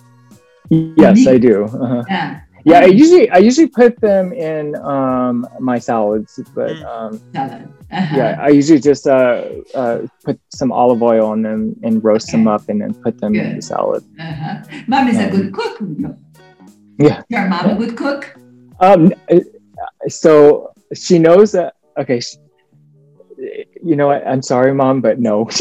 Yes, meat. I do. Uh-huh. Yeah. Yeah, I usually I usually put them in um, my salads, but mm. um, Salad. Uh-huh. yeah, I usually just uh, uh, put some olive oil on them and roast okay. them up, and then put them good. in the salad. Uh-huh. Mom is um, a good cook. Yeah, your mom a good cook. Um, uh, so she knows that. Okay, she, you know what? I'm sorry, mom, but no.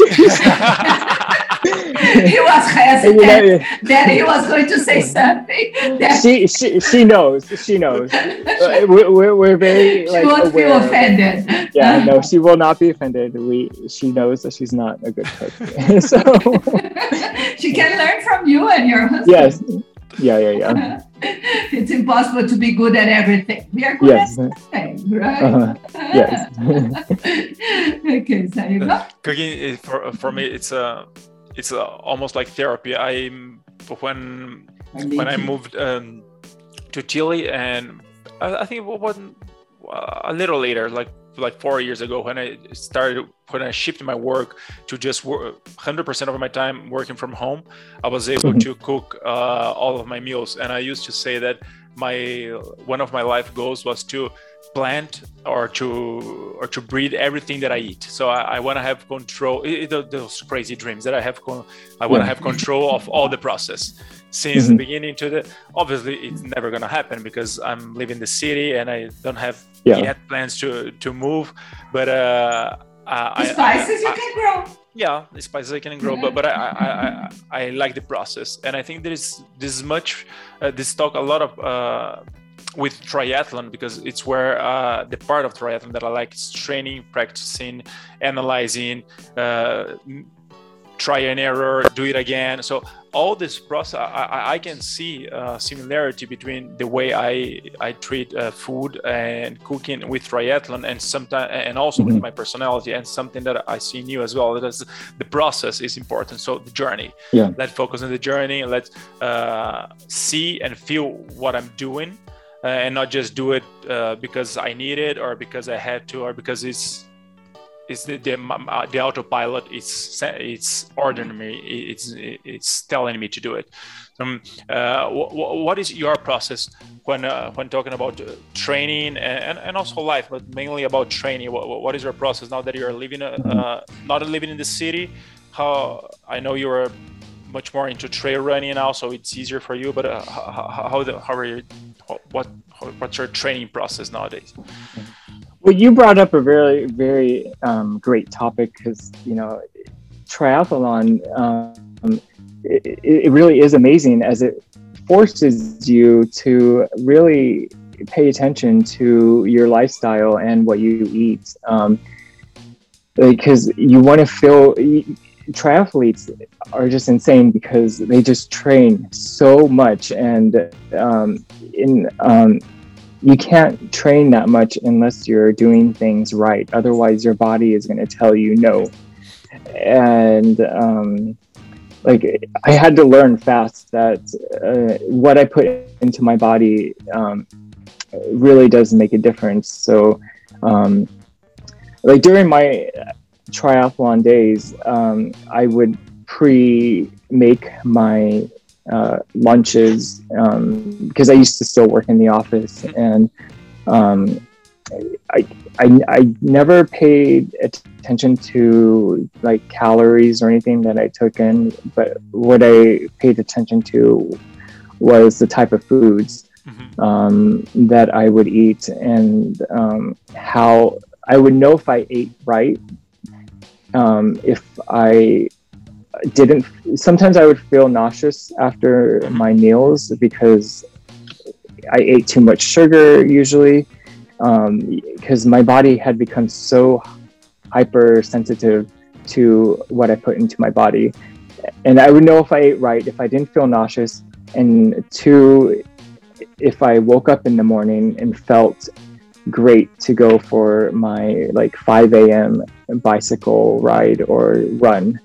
he was hesitant that he was going to say something. She, she, she knows. She knows. Uh, we're, we're very like she won't aware. feel offended. Yeah, no, she will not be offended. We, she knows that she's not a good cook. so she can learn from you and your husband. Yes. Yeah, yeah, yeah. it's impossible to be good at everything. We are good yes. at everything, right? Uh-huh. Yes. okay, so you go. Cooking for for me, it's a it's uh, almost like therapy. I when when I moved um, to Chile, and I, I think it was a little later, like like four years ago, when I started when I shifted my work to just 100% of my time working from home, I was able mm-hmm. to cook uh, all of my meals, and I used to say that my one of my life goals was to plant or to or to breed everything that I eat. So I, I want to have control. It, it, those crazy dreams that I have. Con- I want to have control of all the process since mm-hmm. the beginning to the. Obviously, it's never gonna happen because I'm living the city and I don't have yeah. yet plans to to move. But uh, the spices I, you can grow. Yeah, the spices I can grow, but but I, I I, I like the process, and I think there is this much uh, this talk a lot of. Uh, with triathlon because it's where uh, the part of triathlon that I like is training, practicing, analyzing, uh, try and error, do it again. So all this process, I, I can see a similarity between the way I I treat uh, food and cooking with triathlon, and sometimes and also mm-hmm. with my personality, and something that I see in you as well. That is the process is important. So the journey. Yeah. Let's focus on the journey. Let's uh, see and feel what I'm doing uh, and not just do it uh, because I need it or because I had to or because it's it's the the, the autopilot it's it's ordering me it's it's telling me to do it. Um, uh, what is your process when uh, when talking about uh, training and, and also life but mainly about training? What, what is your process now that you're living uh, not living in the city? How i know you're much more into trail running now, so it's easier for you. But uh, how how, the, how are you? What what's your training process nowadays? Well, you brought up a very very um, great topic because you know triathlon um, it, it really is amazing as it forces you to really pay attention to your lifestyle and what you eat um, because you want to feel triathletes are just insane because they just train so much and um, in um, you can't train that much unless you're doing things right. Otherwise your body is going to tell you no. And um, like i had to learn fast that uh, what i put into my body um, really does make a difference. So um, like during my triathlon days, um, I would pre make my uh, lunches um, because I used to still work in the office, and um, I, I I never paid attention to like calories or anything that I took in, but what I paid attention to was the type of foods mm-hmm. um, that I would eat and um, how I would know if I ate right um, if I didn't, sometimes I would feel nauseous after my meals because I ate too much sugar usually because um, my body had become so hypersensitive to what I put into my body. And I would know if I ate right, if I didn't feel nauseous, and two, if I woke up in the morning and felt great to go for my like 5 a.m. bicycle ride or run.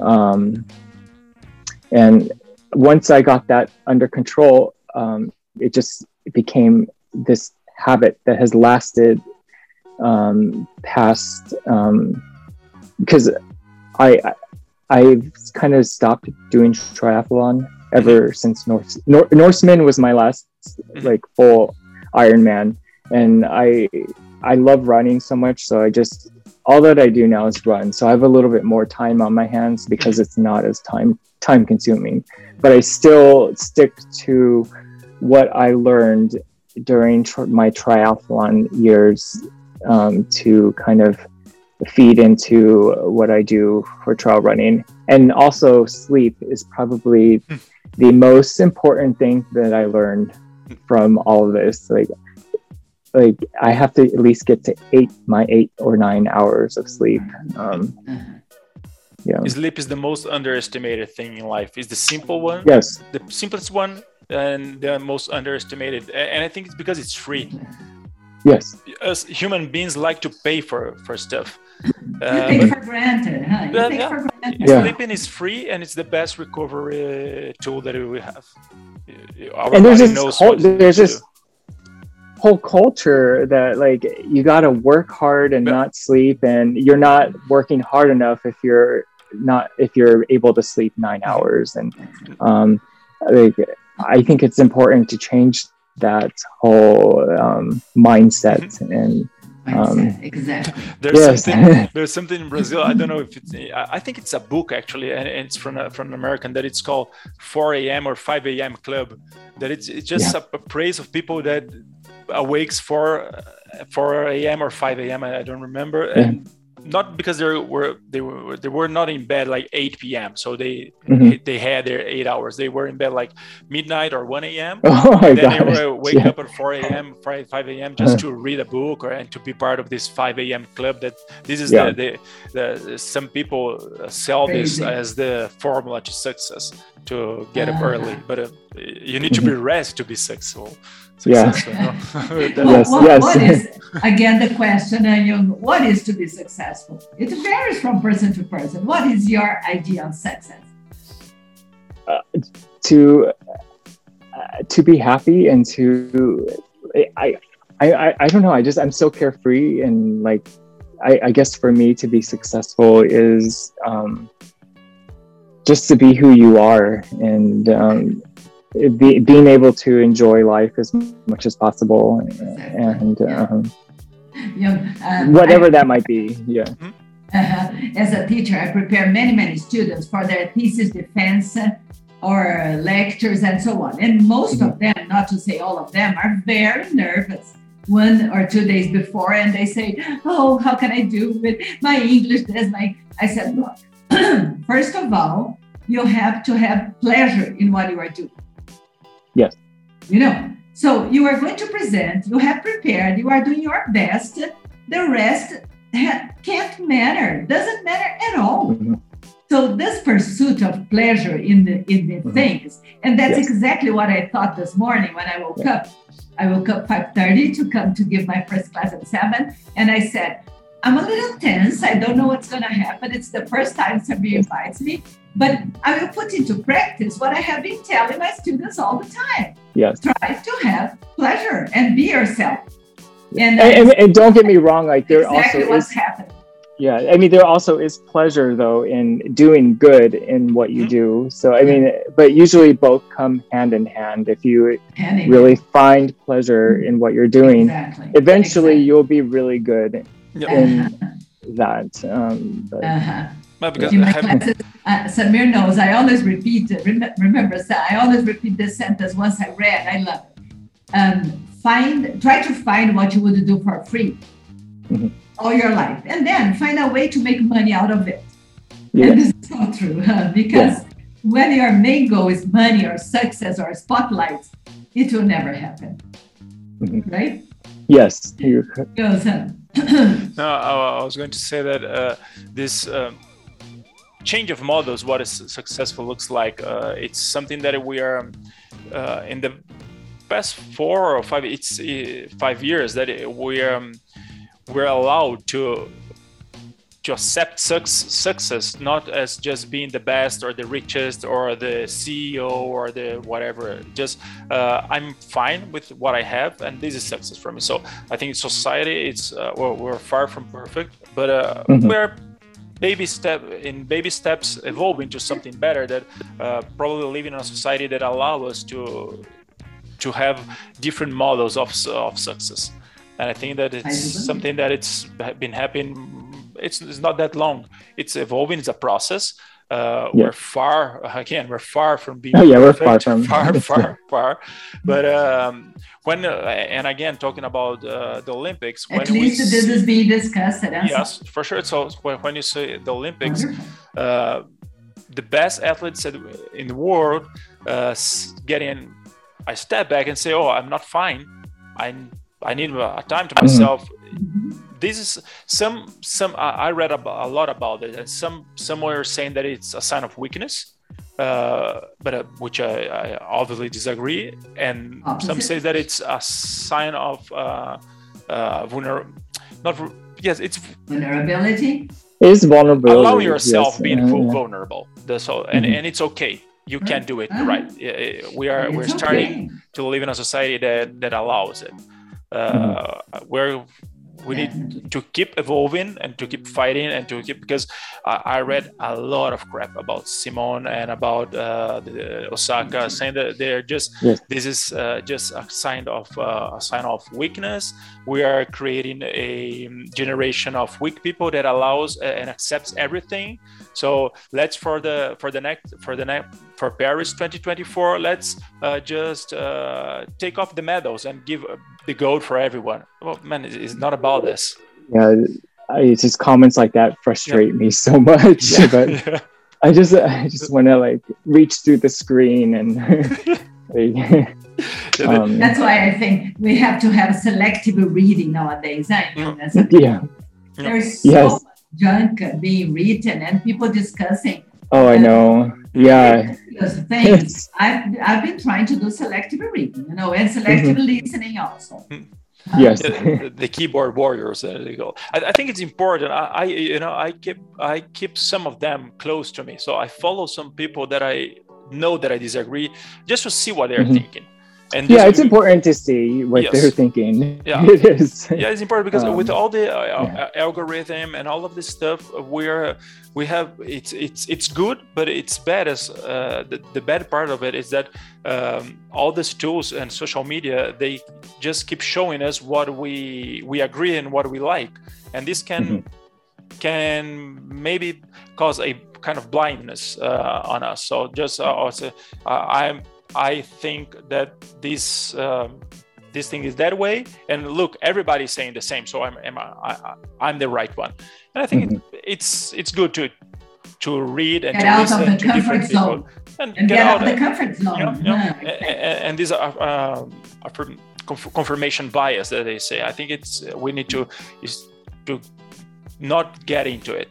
Um, and once I got that under control, um, it just became this habit that has lasted um, past because um, I, I I've kind of stopped doing triathlon ever since Norse Nor- Norseman was my last like full Ironman, and I I love running so much. So I just all that I do now is run. So I have a little bit more time on my hands because it's not as time time consuming. But I still stick to what I learned during tr- my triathlon years um, to kind of feed into what I do for trail running. And also, sleep is probably hmm. the most important thing that I learned from all of this. Like, like I have to at least get to eight my eight or nine hours of sleep. Um, yeah. Sleep is the most underestimated thing in life. Is the simple one. Yes. The simplest one and the most underestimated. And I think it's because it's free. Yes. Us human beings like to pay for for stuff. Uh, you take for granted, huh? You take yeah. for granted. Yeah. Sleeping is free and it's the best recovery tool that we have. Our and there's this whole, there's this whole culture that like you got to work hard and not sleep and you're not working hard enough if you're not if you're able to sleep nine hours and um, like, i think it's important to change that whole um, mindset mm-hmm. and um, exactly. There's yes. something. There's something in Brazil. I don't know if it's. I think it's a book actually, and it's from a, from an American that it's called 4 a.m. or 5 a.m. Club. That it's, it's just yeah. a, a, praise of people that awakes 4 4 a.m. or 5 a.m. I don't remember, yeah. and not because they were they were they were not in bed like 8 p.m. So they mm-hmm. they had their eight hours. They were in bed like midnight or 1 a.m. Oh my and then gosh. they were wake yeah. up at 4 a.m. 5, 5 a.m. just to read a book or and to be part of this 5 a.m. club. That this is yeah. the, the, the some people sell this as the formula to success to get up early, uh-huh. but uh, you need to be mm-hmm. rest to be successful. Yeah. yes, what, yes. What is, again, the question, uh, Jung, what is to be successful? It varies from person to person. What is your idea of success? Uh, to uh, to be happy and to I, I I don't know. I just I'm so carefree and like I, I guess for me to be successful is um, just to be who you are and um, be, being able to enjoy life as much as possible and um, uh, whatever I, that might be yeah. Uh, as a teacher i prepare many many students for their thesis defense or lectures and so on. And most mm-hmm. of them not to say all of them are very nervous one or two days before and they say oh how can i do with my english this my i said look first of all you have to have pleasure in what you are doing Yes. You know, so you are going to present, you have prepared, you are doing your best. The rest can't matter, doesn't matter at all. Mm-hmm. So this pursuit of pleasure in the in the mm-hmm. things, and that's yes. exactly what I thought this morning when I woke yeah. up. I woke up 5:30 to come to give my first class at seven, and I said, I'm a little tense. I don't know what's going to happen. It's the first time somebody invites me, but I will put into practice what I have been telling my students all the time. Yes. Try to have pleasure and be yourself. And, and, and, and don't get me wrong, like there exactly also what's is, happening. Yeah, I mean there also is pleasure though in doing good in what you mm-hmm. do. So I mean, but usually both come hand in hand. If you really find pleasure in what you're doing, exactly. eventually exactly. you'll be really good yep. in that. Um, but, uh-huh. Well, because in my classes, uh, Samir knows I always repeat. Remember, I always repeat this sentence once I read. I love it. Um, find, try to find what you would do for free mm-hmm. all your life, and then find a way to make money out of it. Yeah. And this is so true huh? because yeah. when your main goal is money or success or spotlight, it will never happen, mm-hmm. right? Yes. Goes on. no, I, was going to say that uh, this um, change of models, what is successful looks like, uh, it's something that we are uh, in the past four or five, it's uh, five years that we are um, we're allowed to to accept success not as just being the best or the richest or the CEO or the whatever. Just uh, I'm fine with what I have, and this is success for me. So I think society, it's uh, well, we're far from perfect, but uh, mm-hmm. we're baby step in baby steps evolving into something better that uh, probably living in a society that allow us to to have different models of, of success and i think that it's something that it's been happening it's, it's not that long. It's evolving. It's a process. Uh, yeah. We're far again. We're far from being. Oh, yeah, we're far from far, far, far. But um, when uh, and again talking about uh, the Olympics. At least this see, is being discussed. Yes, for sure. So when you say the Olympics, uh, the best athletes in the world uh, getting, I step back and say, "Oh, I'm not fine. I I need a time to mm-hmm. myself." Mm-hmm this is some some I read about, a lot about it, and some somewhere saying that it's a sign of weakness, uh, but uh, which I, I, obviously disagree, and Opposite. some say that it's a sign of uh, uh, vulner, not yes, it's vulnerability. It's vulnerability. Allow yourself yes. being uh, vulnerable. That's all, and, mm-hmm. and it's okay you can do it uh-huh. right we are it's we're starting okay. to live in a society that that allows it uh, mm-hmm. we're we need to keep evolving and to keep fighting and to keep because I, I read a lot of crap about Simone and about uh, the, Osaka saying that they're just yes. this is uh, just a sign of uh, a sign of weakness. We are creating a generation of weak people that allows and accepts everything. So let's for the for the next for the next for Paris 2024, let's uh, just uh, take off the medals and give the gold for everyone. Well, man, it's not about this. Yeah, it's just comments like that frustrate yeah. me so much. Yeah. but yeah. I just I just want to like reach through the screen and. um, that's why I think we have to have selective reading nowadays. I mm. yeah. There's so yes. Much junk being written and people discussing. Oh, I know. Yeah. those things. I've, I've been trying to do selective reading you know and selective mm-hmm. listening also. Hmm. yes. The, the, keyboard warriors there you go. I, I, think it's important. I, I you know i keep i keep some of them close to me. So i follow some people that i know that i disagree just to see what they're mm-hmm. thinking and yeah it's important to see what yes. they're thinking yeah it is yeah it's important because um, with all the uh, yeah. algorithm and all of this stuff we're we have it's it's it's good but it's bad as uh, the, the bad part of it is that um, all these tools and social media they just keep showing us what we we agree and what we like and this can mm-hmm. can maybe cause a kind of blindness uh, on us so just uh, also, uh, i'm I think that this um, this thing is that way, and look, everybody's saying the same, so I'm I'm, I, am the right one, and I think mm-hmm. it, it's it's good to to read and get to out listen of the to comfort different zone. people and, and get, get, out of the comfort zone. You know, you know, and, and, these are uh, confirmation bias that they say. I think it's we need to is to not get into it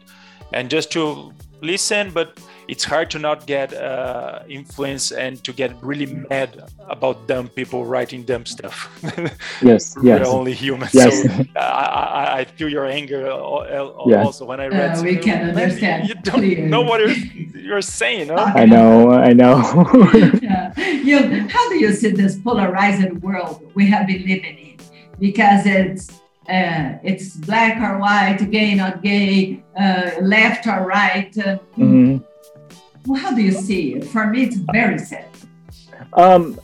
and just to listen, but it's hard to not get uh, influence and to get really mad about dumb people writing dumb stuff. yes, yes. We're only humans. Yes. So I, I, I, feel your anger yeah. also when I read. Uh, we can understand. You don't clearly. know what you're, you're saying. Huh? I know, I know. yeah. You, how do you see this polarized world we have been living in? Because it's uh, it's black or white, gay not gay, uh, left or right. Uh, mm-hmm. Well, how do you see it? For me, it's very sad. Um,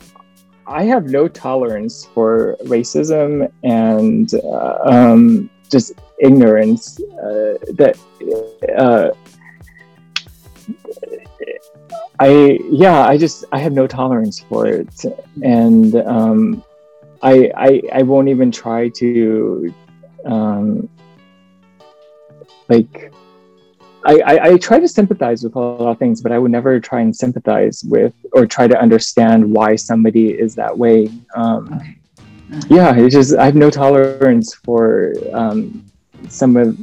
I have no tolerance for racism and uh, um, just ignorance. Uh, that uh, I yeah, I just I have no tolerance for it, and um, I, I I won't even try to um, like I, I, I, try to sympathize with a lot of things, but I would never try and sympathize with or try to understand why somebody is that way. Um, okay. Yeah, it's just I have no tolerance for um, some of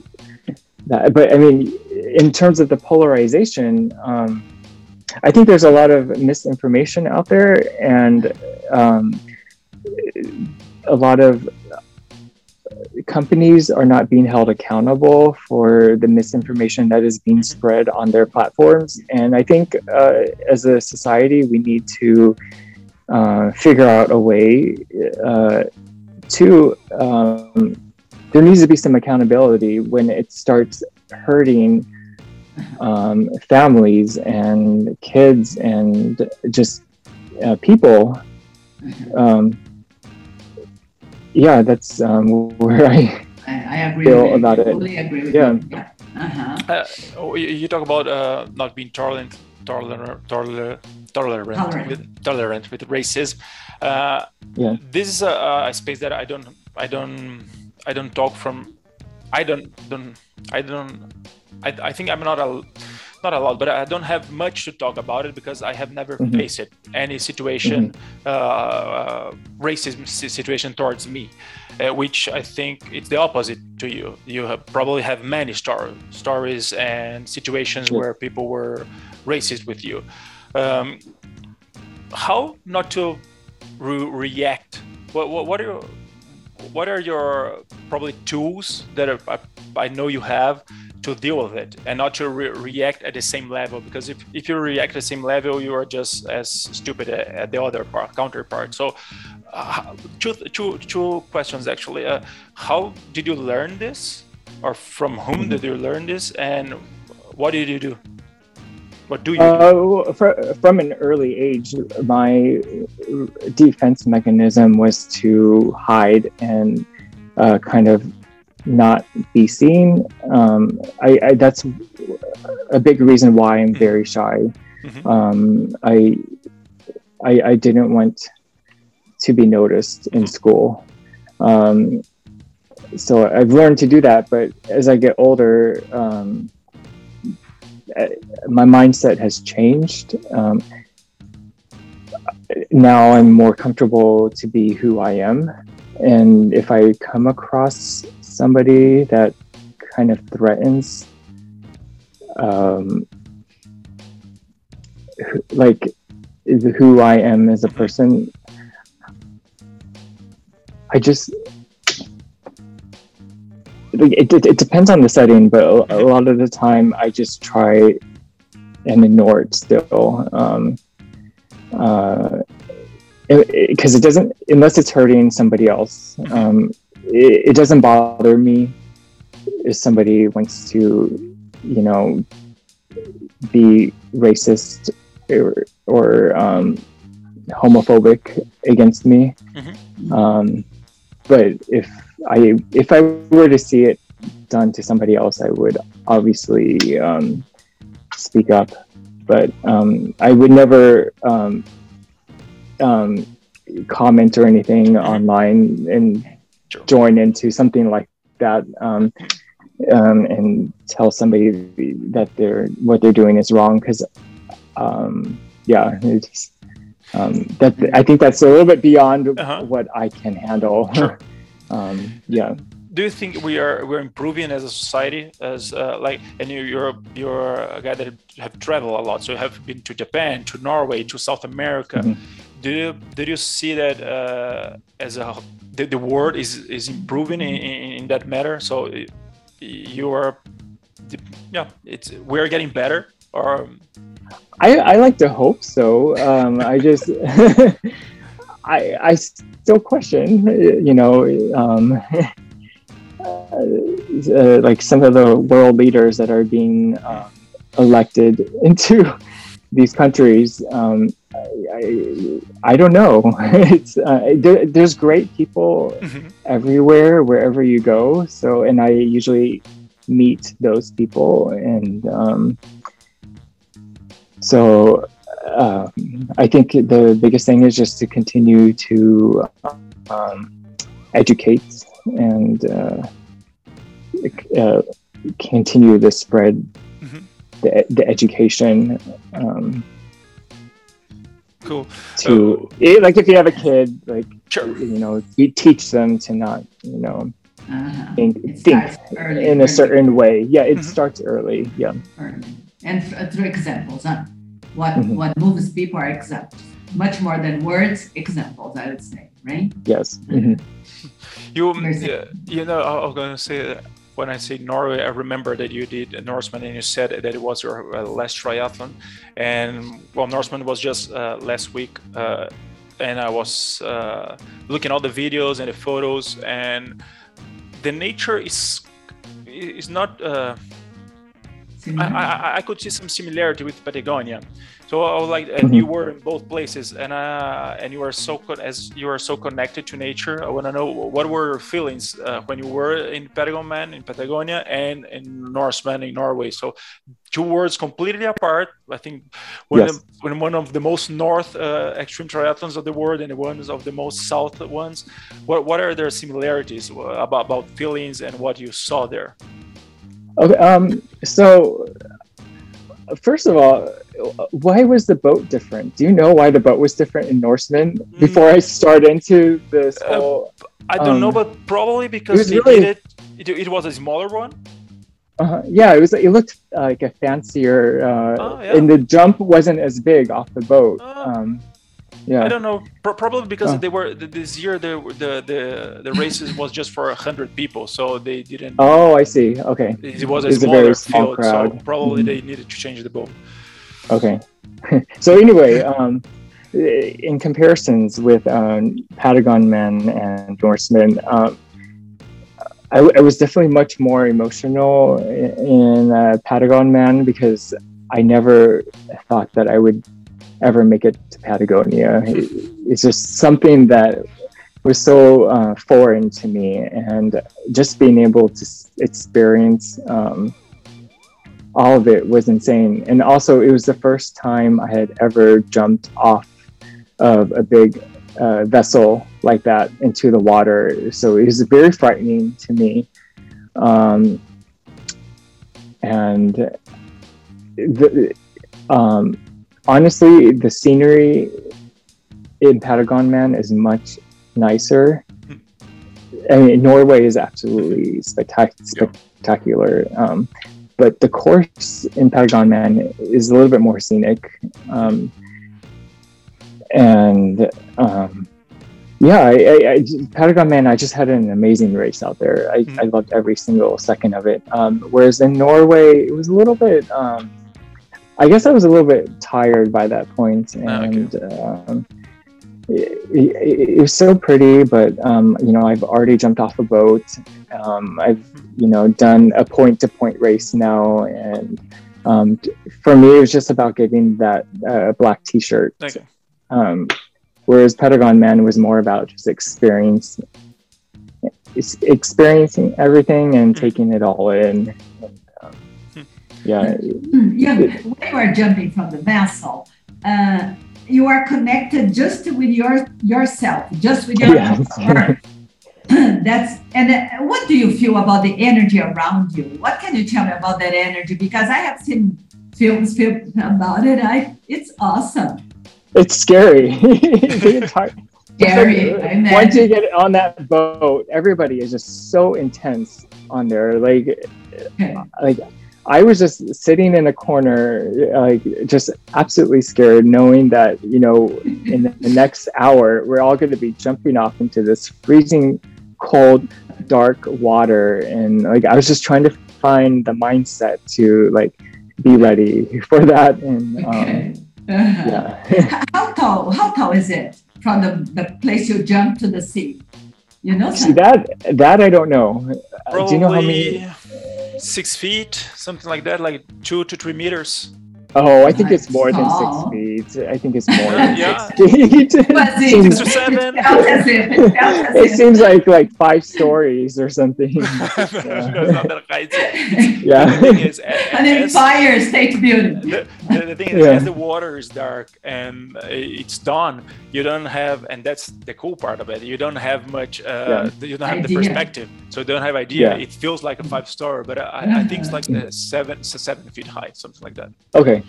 that. But I mean, in terms of the polarization, um, I think there's a lot of misinformation out there, and um, a lot of companies are not being held accountable for the misinformation that is being spread on their platforms. And I think uh, as a society, we need to uh, figure out a way uh, to, um, there needs to be some accountability when it starts hurting um, families and kids and just uh, people. Um, yeah, that's um, where I, I, I agree feel about it. Totally agree with yeah. You. yeah. Uh-huh. Uh, oh, you talk about uh, not being tolerant, tolerant, tolerant, tolerant, tolerant. with tolerant with racism. Uh, yeah. This is a, a, space that I don't, I don't, I don't talk from. I don't, don't, I don't. I, I think I'm not a not a lot, but I don't have much to talk about it because I have never mm-hmm. faced any situation, mm-hmm. uh, uh, racism situation towards me, uh, which I think it's the opposite to you. You have probably have many star- stories and situations where people were racist with you. Um, how not to re- react? What, what, what are your, what are your probably tools that are, I, I know you have to deal with it and not to re- react at the same level? Because if, if you react at the same level you are just as stupid at the other part, counterpart. So uh, two, two, two questions actually. Uh, how did you learn this? Or from whom mm-hmm. did you learn this? And what did you do what do you do? Uh, for, from an early age my defense mechanism was to hide and uh, kind of not be seen. Um, I, I, that's a big reason why I'm very shy. Mm-hmm. Um, I, I, I didn't want to be noticed in school. Um, so I've learned to do that, but as I get older, um, my mindset has changed. Um, now I'm more comfortable to be who I am. And if I come across somebody that kind of threatens um, like who I am as a person, I just it, it, it depends on the setting, but a, a, lot of the time I just try and ignore it still. Um, uh, because it, it, doesn't unless it's hurting somebody else. Um, it, it doesn't bother me if somebody wants to, you know, be racist or, or um, homophobic against me. Mm-hmm. Um, but if I if I were to see it done to somebody else, I would obviously um, speak up. But um, I would never um, um, comment or anything online and sure. join into something like that um, um, and tell somebody that they're what they're doing is wrong because um, yeah it's, um, that I think that's a little bit beyond uh-huh. what I can handle. Sure. Um, yeah. do you think we are we're improving as a society as uh, like and you, you're you're a guy that have traveled a lot so you have been to japan to norway to south america mm-hmm. do you did you see that uh, as a the, the world is is improving in, in, that matter so you are yeah it's we're getting better or I, I like to hope so. Um, I just, I, I still question, you know, um, uh, like some of the world leaders that are being um, elected into these countries. Um, I, I, I, don't know. it's uh, there, there's great people mm-hmm. everywhere, wherever you go. So, and I usually meet those people, and um, so um, I think the biggest thing is just to continue to um, educate and uh, uh, continue the spread, mm-hmm. the, the education. Um, cool. To it, like, if you have a kid, like sure. you know, you teach them to not, you know, uh-huh. think, think in a certain way. Yeah, it mm-hmm. starts early. Yeah. Early. And through examples, huh? What mm-hmm. what moves people are examples, much more than words. Examples, I would say, right? Yes. Mm-hmm. You, uh, you know, I was going to say when I say Norway, I remember that you did a Norseman and you said that it was your uh, last triathlon. And well, Norseman was just uh, last week. Uh, and I was uh, looking at all the videos and the photos, and the nature is is not. I, I, I, could see some similarity with Patagonia. So I was like, and mm-hmm. you were in both places, and uh, and you are so as you are so connected to nature. I want to know what were your feelings uh, when you were in Patagonia, in Patagonia, and in Norseman in Norway. So two worlds completely apart. I think when, yes. one of the most north uh, extreme triathlons of the world and the ones of the most south ones. What what are their similarities uh, about about feelings and what you saw there? Okay, um, so first of all, why was the boat different? Do you know why the boat was different in Norseman mm. before I start into this uh. I don't um, know, but probably because they really, it, it, it. was a smaller one. Uh, yeah, it was. It looked like a fancier, uh, oh, yeah. and the jump wasn't as big off the boat. Oh. Um, yeah. I don't know. Pro- probably because oh. they were this year. The the the, the races was just for hundred people, so they didn't. Oh, I see. Okay. It was a it's smaller a very small field, crowd. so probably mm-hmm. they needed to change the boat. Okay. so anyway, um, in comparisons with um, Patagonman and Norseman, um, I, I, was definitely much more emotional in uh, Patagonman because I never thought that I would ever make it to Patagonia. It's just something that was so uh, foreign to me, and just being able to experience um, all of it was insane. And also, it was the first time I had ever jumped off of a big uh, vessel like that into the water. So it was very frightening to me. Um, and the, um, honestly, the scenery in Patagonman is much nicer. I mean, Norway is absolutely spectac- spectacular. Um, but the course in Patagonman is a little bit more scenic. Um, and um, yeah, I, I, I, Patagonman, I just had an amazing race out there. I, mm-hmm. I loved every single second of it. Um, whereas in Norway, it was a little bit um, I guess I was a little bit tired by that point, ah, and okay. um, it, it, it, was so pretty. But um, you know, I've already jumped off a boat. Um, I've you know done a point-to-point race now, and um, for me, it was just about getting that uh, black T-shirt. Okay. Um, whereas Patagonman was more about just experience, experiencing everything and mm-hmm. taking it all in yeah. Yeah. When you are jumping from the vessel, uh, you are connected just with your yourself, just with your yeah. That's and uh, what do you feel about the energy around you? What can you tell me about that energy? Because I have seen films, films about it. I it's awesome. It's scary. it's hard. Scary. I once you get on that boat, everybody is just so intense on there. Like, Okay. like I was just sitting in a corner, like just absolutely scared, knowing that you know in the, the next hour we're all going to be jumping off into this freezing cold, dark water, and like I was just trying to find the mindset to like be ready for that. And um, Okay. Uh-huh. yeah, How tall? How tall is it from the, the place you jump to the sea? You know, see that that I don't know. Uh, Probably Do you know how many? Six feet, something like that, like two to three meters. Oh, I think it's more than six oh. feet. I think it's more than Yeah. six feet. Was it- Seems- Six or seven. It felt as if. It felt as it if. seems like like five stories or something. no, it's not that high. The yeah. thing is, a- An Empire State Building. the, the, the thing is, Yeah. as the water is dark and uh, it's dawn, you don't have, and that's the cool part of it. You don't have much. Uh, You don't have the perspective, so you don't have idea. Yeah. It feels like a five star, but I, I think it's like uh, seven, so seven feet high, something like that. Okay.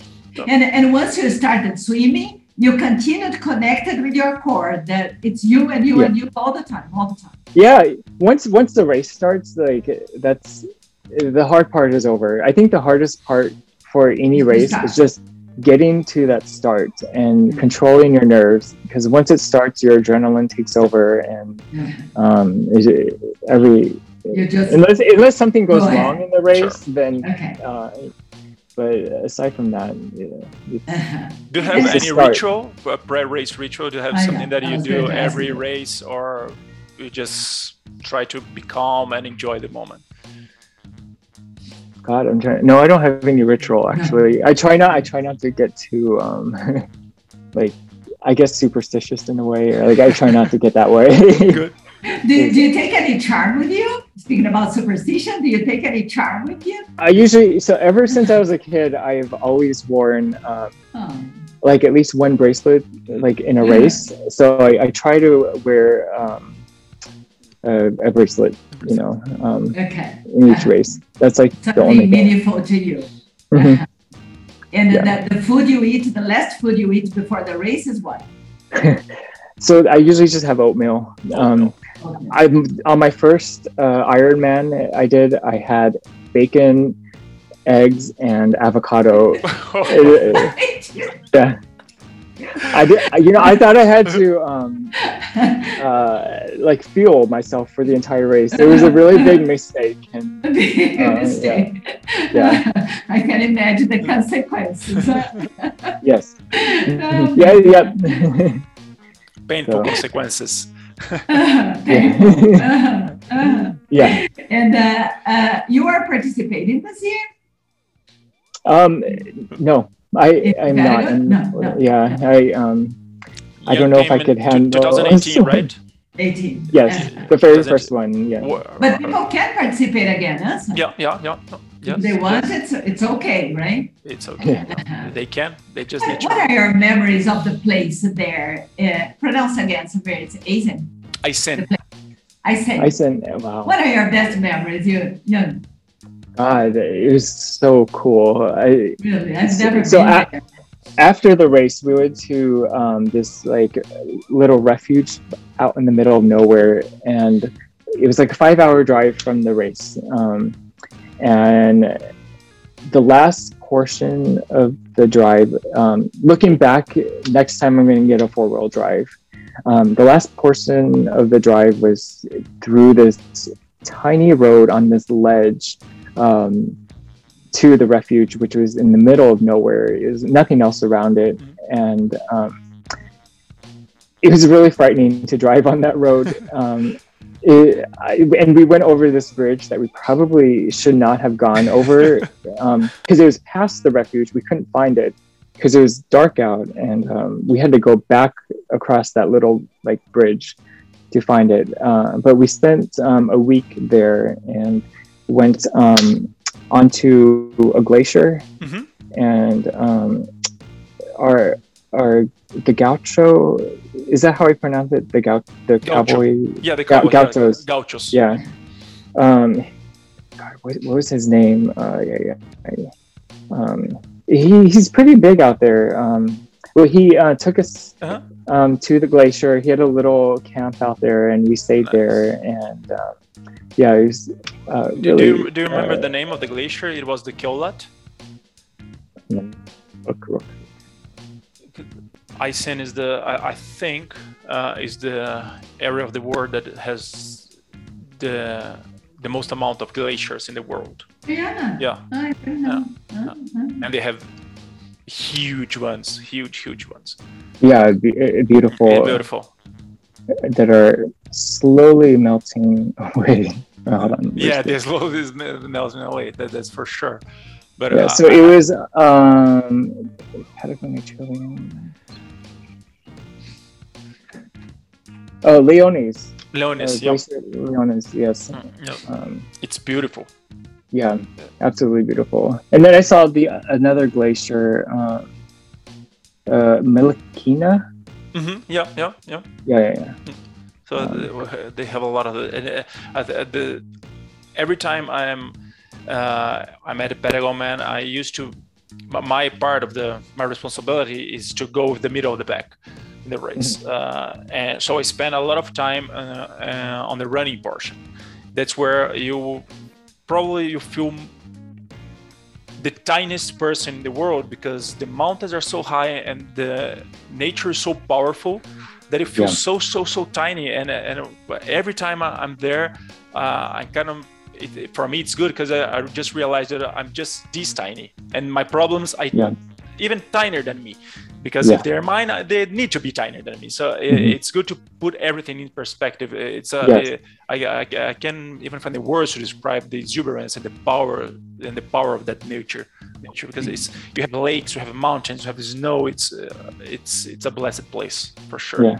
And, and once you started swimming, you continued connected with your core that it's you and you Yeah. and you all the time, all the time. Yeah. Once once the race starts, like that's the hard part is over. I think the hardest part for any race start. is just getting to that start and controlling your nerves because once it starts, your adrenaline takes over and um, it- every You just unless unless something goes Go wrong in the race, then okay. uh, but aside from that, yeah, Uh-huh. Do you have any start. ritual, a pre-race ritual? Do you have I know, something that you do going to ask every race, or you just try to be calm and enjoy the moment? God, I'm trying. No, I don't have any ritual actually. I try not. I try not to get too um, like, I guess superstitious in a way. Or, like I try not to get that way. Good. Do, do you take any charm with you? Speaking about superstition, do you take any charm with you? I usually so ever since I was a kid, I've always worn um, Oh, like at least one bracelet like in a Yeah. race. So I, I try to wear um, a, a bracelet, you know, um, okay. in each race. That's like the Something only thing. meaningful to you. Mhm. And Yeah. the, the food you eat, the last food you eat before the race is what? So I usually just have oatmeal. Um, Okay. I'm on my first uh, Ironman I did. I had bacon, eggs, and avocado. Uh, yeah, I did. You know, I thought I had to um, uh, like fuel myself for the entire race. It was a really big mistake, and Big Uh, mistake. yeah. I can imagine the consequences. yes, Um, yeah, yep. Painful So- consequences. Yeah. And uh, uh, you are participating this year? Um, no, I I'm not. Canada? I'm- No, no. Yeah, I um. I don't know if I could two- handle- 2018, right? 18. Yes, Uh-huh. the very Does it- first one. Yeah. But people can participate again, huh? So Yeah, yeah, yeah. Yes, If they want, yes, it's, it's okay, right? it's okay. Uh-huh. They can. They just What, what are your memories of the place there? Uh, pronounce again, so very it's Asian. I sent. I say. I sent. Wow. What are your best memories? You, you God, it was so cool. I really? I've never so been I- there. after the race, we went to um, this like little refuge out in the middle of nowhere, and it was like a five-hour drive from the race. Um, and the last portion of the drive, um, looking back, next time I'm going to get a four-wheel drive. Um, the last portion of the drive was through this tiny road on this ledge um, to the refuge, which was in the middle of nowhere. It was nothing else around it, and um, it was really frightening to drive on that road. Um, it, I, and we went over this bridge that we probably should not have gone over because it was past the refuge. We couldn't find it because it was dark out, and um, we had to go back across that little like bridge to find it. Uh, but we spent um, a week there and went um, onto a glacier, Mhm. and um, our our the gaucho is that how I pronounce it? The gau the Gaucho. cowboy. Yeah, the Gau- cowboys. gauchos. Gauchos. Yeah. Um, God, what, what was his name? Uh, yeah, yeah. yeah. Um, he, he's pretty big out there. Um, well, he uh, took us Uh-huh. um, to the glacier. He had a little camp out there, and we stayed nice. there. And um, yeah, it was uh, do, really, do, you, do you remember uh, the name of the glacier? It was the Queulat. Aysén is the I, I think uh, is the area of the world that has the the most amount of glaciers in the world. Yeah. Yeah. I don't know. Yeah. Uh-huh. And they have huge ones, huge, huge ones. Yeah, beautiful. Yeah, beautiful. That are slowly melting away. Yeah, they're slowly melting away. That, that's for sure. But yeah, uh, so it was um, Patagonia. Oh, Leones. Leones, uh, yeah. Leones, yes. Mm, yeah. Um, it's beautiful. Yeah, absolutely beautiful. And then I saw the another glacier, uh, uh, Melikina. Mm-hmm. Yeah, yeah, yeah. Yeah, yeah, yeah. Mm. So um, they have a lot of uh, the, every time I'm uh, I'm at a Patagonman, I used to my part of the my responsibility is to go with the middle of the pack in the race, mm-hmm. uh, and so I spend a lot of time uh, uh, on the running portion. That's where you probably you feel the tiniest person in the world because the mountains are so high and the nature is so powerful that it feels yeah. so so so tiny and and every time I'm there uh, I kind of it, for me it's good because I, I, just realized that I'm just this tiny and my problems I yeah. even tinier than me because yeah. if they're mine they need to be tinier than me so mm-hmm. it's good to put everything in perspective it's uh, yes. I, I, I, can even find the words to describe the exuberance and the power and the power of that nature nature because it's you have lakes you have mountains you have snow it's uh, it's it's a blessed place for sure yeah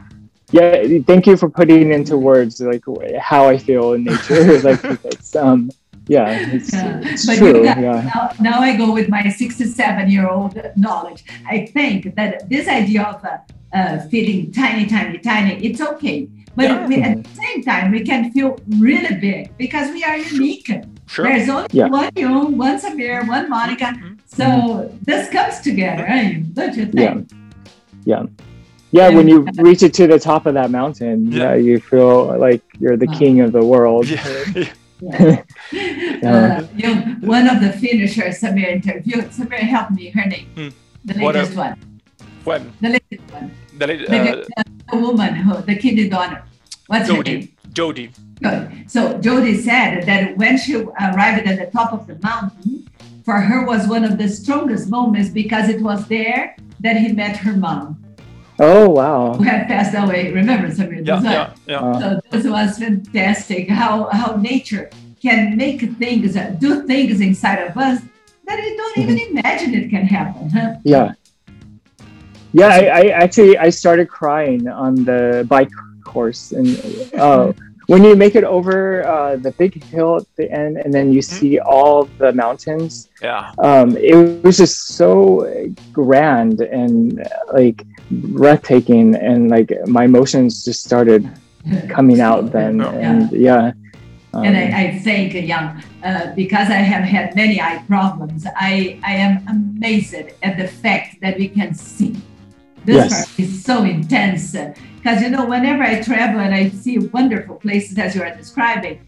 yeah thank you for putting into words like how i feel in nature like it's um yeah, it's, yeah. it's but true. Got, yeah. Now, now, I go with my 67 year old knowledge. I think that this idea of uh, uh, feeling tiny, tiny, tiny, it's okay. But yeah. we, at the same time, we can feel really big because we are unique. Sure. There's only yeah. one you, one Samir, one Monica. Mm-hmm. So mm-hmm. this comes together, right? don't you think? Yeah. Yeah. Yeah, when you reach it to the top of that mountain, yeah, you feel like you're the wow. king of the world. Yeah. Yeah. uh, you one of the finishers Samir interviewed, Samir help me, her name, hmm. the latest one. When? The latest one. The, uh, the, the woman, who, the kidney donor. What's Jody. her name? Jody. Good. So Jody said that when she arrived at the top of the mountain, for her was one of the strongest moments because it was there that he met her mom. Oh wow! Who had passed away. Remember, Samir? Yeah, yeah, yeah. So this was fantastic. How how nature can make things, do things inside of us that we don't even mm-hmm. imagine it can happen. Huh? Yeah. Yeah, I, I, actually I started crying on the bike course, and uh, when you make it over uh, the big hill at the end, and then you mm-hmm. see all the mountains. Yeah. Um, it was just so grand and like breathtaking and like my emotions just started coming out then and yeah um, and I, I think young uh, because i have had many eye problems i i am amazed at the fact that we can see this yes. is so intense because you know whenever i travel and i see wonderful places as you are describing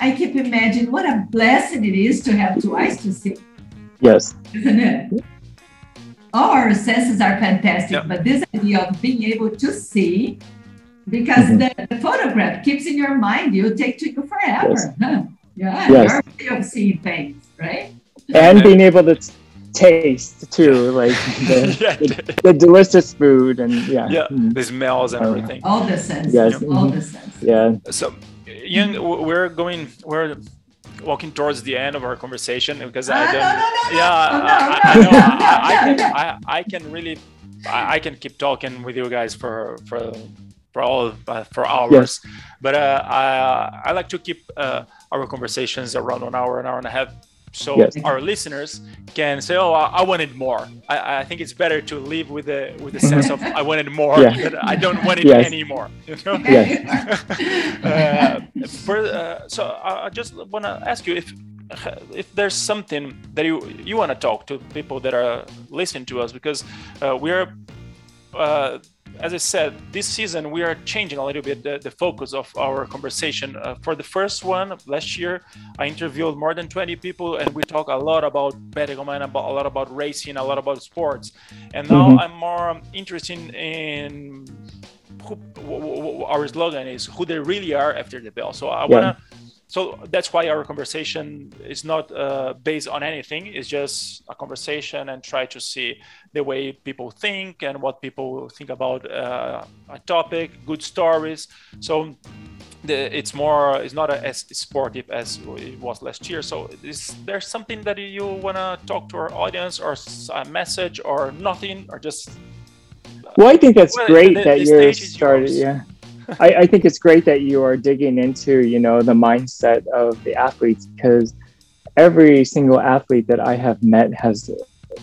i keep imagining what a blessing it is to have two eyes to see yes isn't it our senses are fantastic, yep. but this idea of being able to see, because mm-hmm. the, the, photograph keeps in your mind, you take to you forever. Yes. Huh? Yeah, yes. your way of seeing things, right? And being able to t- taste too, like the, yeah. the, the, delicious food and yeah, yeah, mm. the smells and everything. All the senses. Yes. All mm-hmm. the senses. Yeah. So, Yung, we're going. We're walking towards the end of our conversation because I don't. yeah, I, know. I, can. I, I can really. I, I, can keep talking with you guys for for for all uh, for hours, yes. but uh, I I like to keep uh, our conversations around an hour, an hour and a half so yes. our listeners can say oh i, wanted more I, I, think it's better to live with the with the sense of i wanted more yeah. i don't want it yes. anymore you know yes. uh, for, uh, so i just want to ask you if if there's something that you you want to talk to people that are listening to us because uh, we're uh, as I said, this season we are changing a little bit the, the focus of our conversation. Uh, for the first one last year, I interviewed more than 20 people, and we talk a lot about Patagonia, about a lot about racing, a lot about sports. And now mm-hmm. I'm more interested in who, our slogan is who they really are after the bell. So I yeah. wanna so that's why our conversation is not uh, based on anything. It's just a conversation and try to see the way people think and what people think about uh, a topic good stories. So the, it's more it's not as sportive as it was last year. So is there something that you want to talk to our audience or a message or nothing or just well i think that's well, great the, that you're started yeah I, I think it's great that you are digging into, you know, the mindset of the athletes because every single athlete that I have met has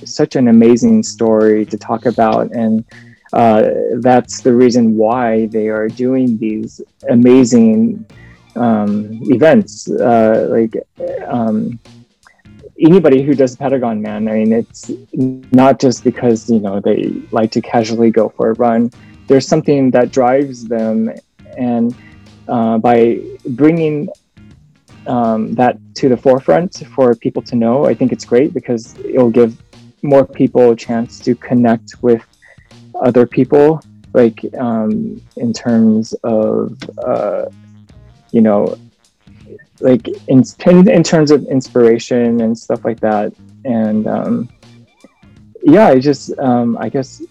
such an amazing story to talk about. And uh, that's the reason why they are doing these amazing um, events. Uh, like um, anybody who does Patagonman, I mean, it's not just because, you know, they like to casually go for a run there's something that drives them, and uh, by bringing um, that to the forefront for people to know, I think it's great because it'll give more people a chance to connect with other people, like um, in terms of, uh, you know, like in, in terms of inspiration and stuff like that. And um, yeah, I just, um, I guess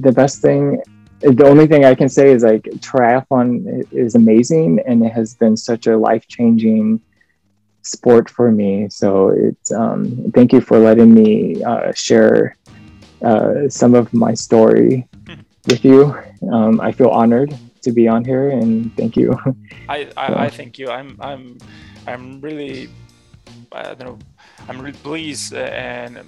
the best thing the only thing I can say is like triathlon is amazing and it has been such a life changing sport for me. So it's um, thank you for letting me uh, share uh, some of my story with you. Um, I feel honored to be on here and thank you. I, I, so. I thank you. I'm I'm I'm really I don't know I'm really pleased and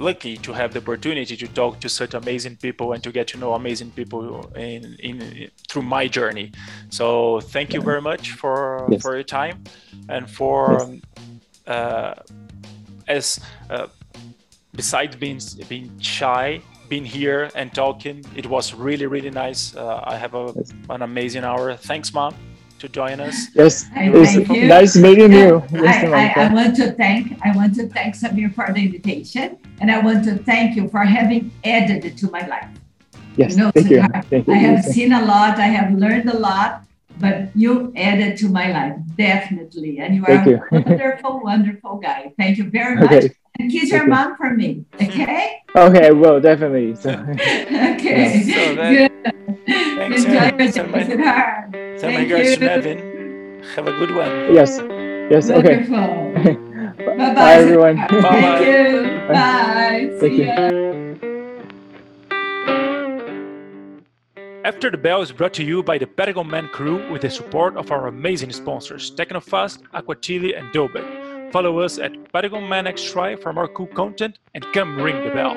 lucky to have the opportunity to talk to such amazing people and to get to know amazing people in, in, through my journey. So thank you very much for yes. for your time and for yes. uh, as uh, besides being being shy being here and talking it was really really nice uh, i have a, an amazing hour thanks mom to join us. Yes, it's nice meeting you. I, I, I, want to thank I want to thank Samir for the invitation, and I want to thank you for having added to my life. Yes, you know, thank, you. thank you. I have seen a lot. I have learned a lot, but you added to my life definitely, and you are you. a wonderful, wonderful guy. Thank you very much. Okay. And kiss your mom for me, okay? Okay, I will definitely. So. okay, so good. Thanks, Enjoy your day, sweetheart. Send my regards to Nevin. Have a good one. Yes. Yes. Wonderful. Okay. Bye-bye. Bye, everyone. Bye. Thank you. Bye. Thank See you. After the Bell is brought to you by the Patagonman crew with the support of our amazing sponsors Tecnofast, AquaChile, and Dobec. Follow us at PatagonmanXtri for more cool content and come ring the bell.